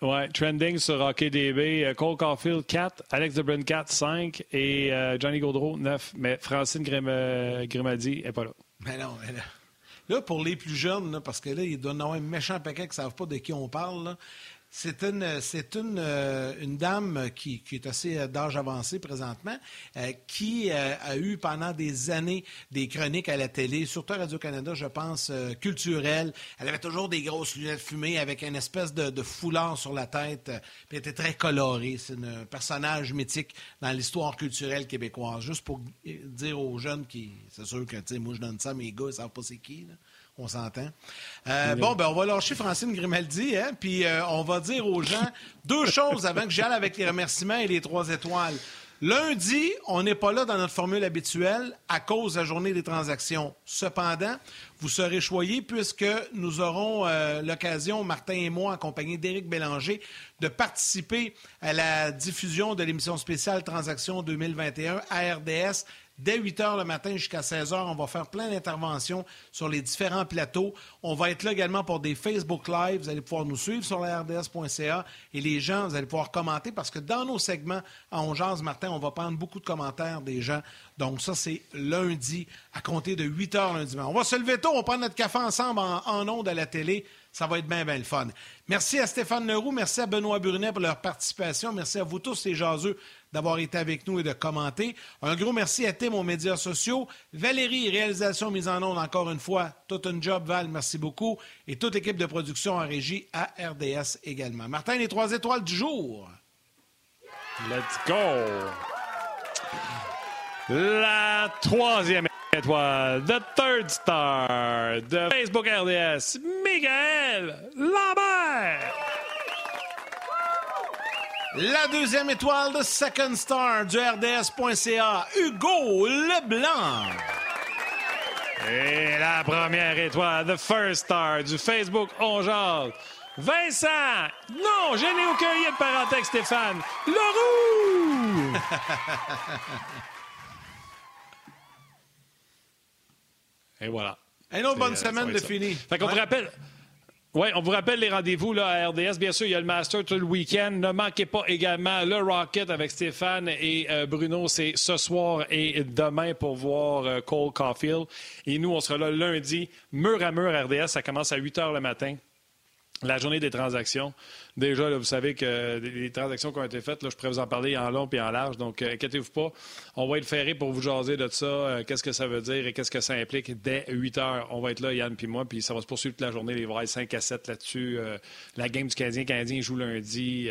Ouais, trending sur HockeyDB. Euh, Cole Caulfield, 4. Alex DeBrin, 4, 5. Et euh, Johnny Gaudreau, 9. Mais Francine Grimaldi n'est pas là. Mais non, mais là. Là, pour les plus jeunes, parce que là, il doit y avoir un méchant paquet qui ne savent pas de qui on parle. Là. C'est une, c'est une, euh, une dame qui, est assez euh, d'âge avancé présentement, euh, qui a eu pendant des années des chroniques à la télé, surtout Radio-Canada, je pense, culturelles. Elle avait toujours des grosses lunettes fumées avec une espèce de, foulard sur la tête. Elle était très colorée. C'est un personnage mythique dans l'histoire culturelle québécoise. Juste pour dire aux jeunes qui, c'est sûr que, tu sais, moi je donne ça mes gars, ils savent pas c'est qui. On s'entend. Euh, bon, ben, on va lâcher Francine Grimaldi, hein, puis euh, on va dire aux gens deux choses avant que j'aille avec les remerciements et les trois étoiles. Lundi, on n'est pas là dans notre formule habituelle à cause de la journée des transactions. Cependant, vous serez choyés puisque nous aurons euh, l'occasion, Martin et moi, accompagnés d'Éric Bélanger, de participer à la diffusion de l'émission spéciale Transactions 2021 à RDS dès 8 h le matin jusqu'à 16 h. On va faire plein d'interventions sur les différents plateaux. On va être là également pour des Facebook Live. Vous allez pouvoir nous suivre sur la RDS.ca et les gens, vous allez pouvoir commenter parce que dans nos segments à Ongeance Martin, on va prendre beaucoup de commentaires des gens. Donc ça, c'est lundi à compter de 8 h lundi. On va se lever tôt, on va prendre notre café ensemble en, ondes à la télé. Ça va être bien, bien le fun. Merci à Stéphane Leroux, merci à Benoît Brunet pour leur participation. Merci à vous tous, les jaseux, d'avoir été avec nous et de commenter. Un gros merci à Tim aux médias sociaux. Valérie, réalisation mise en onde encore une fois. Tout un job, Val, merci beaucoup. Et toute équipe de production en régie à RDS également. Martin, les trois étoiles du jour. Let's go! La troisième étoile, The Third Star de Facebook RDS, Miguel Lambert. La deuxième étoile de Second Star du RDS.ca, Hugo Leblanc. Et la première étoile, The First Star du Facebook On Jase, Vincent. Non, je n'ai aucun lien de parenté Stéphane. Leroux. (laughs) Et voilà. Une autre bonne euh, semaine de fini. Fait qu'on Ouais. vous rappelle. Oui, on vous rappelle les rendez-vous là, à RDS. Bien sûr, il y a le Master tout le week-end. Ne manquez pas également le Rocket avec Stéphane et euh, Bruno. C'est ce soir et demain pour voir euh, Cole Caulfield. Et nous, on sera là lundi, mur à mur RDS. Ça commence à 8 h le matin. La journée des transactions. Déjà, là, vous savez que les transactions qui ont été faites, là, je pourrais vous en parler en long et en large. Donc, euh, inquiétez-vous pas. On va être ferré pour vous jaser de ça. euh, qu'est-ce que ça veut dire et qu'est-ce que ça implique dès 8 heures. On va être là, Yann puis moi. Puis ça va se poursuivre toute la journée. Les vrais 5 à 7 là-dessus. Euh, la game du Canadien. Canadien joue lundi.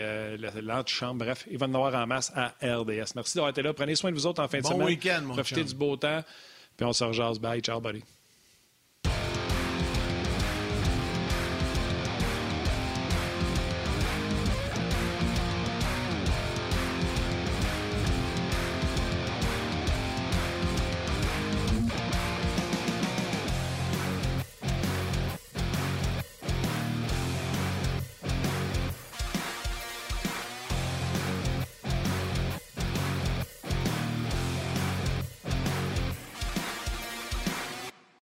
L'antichambre. Bref, il va en avoir en masse à RDS. Merci d'avoir été là. Prenez soin de vous autres en fin de Bon semaine. week-end, mon Profitez chum. du beau temps. Puis on se rejase. Bye. Ciao, buddy.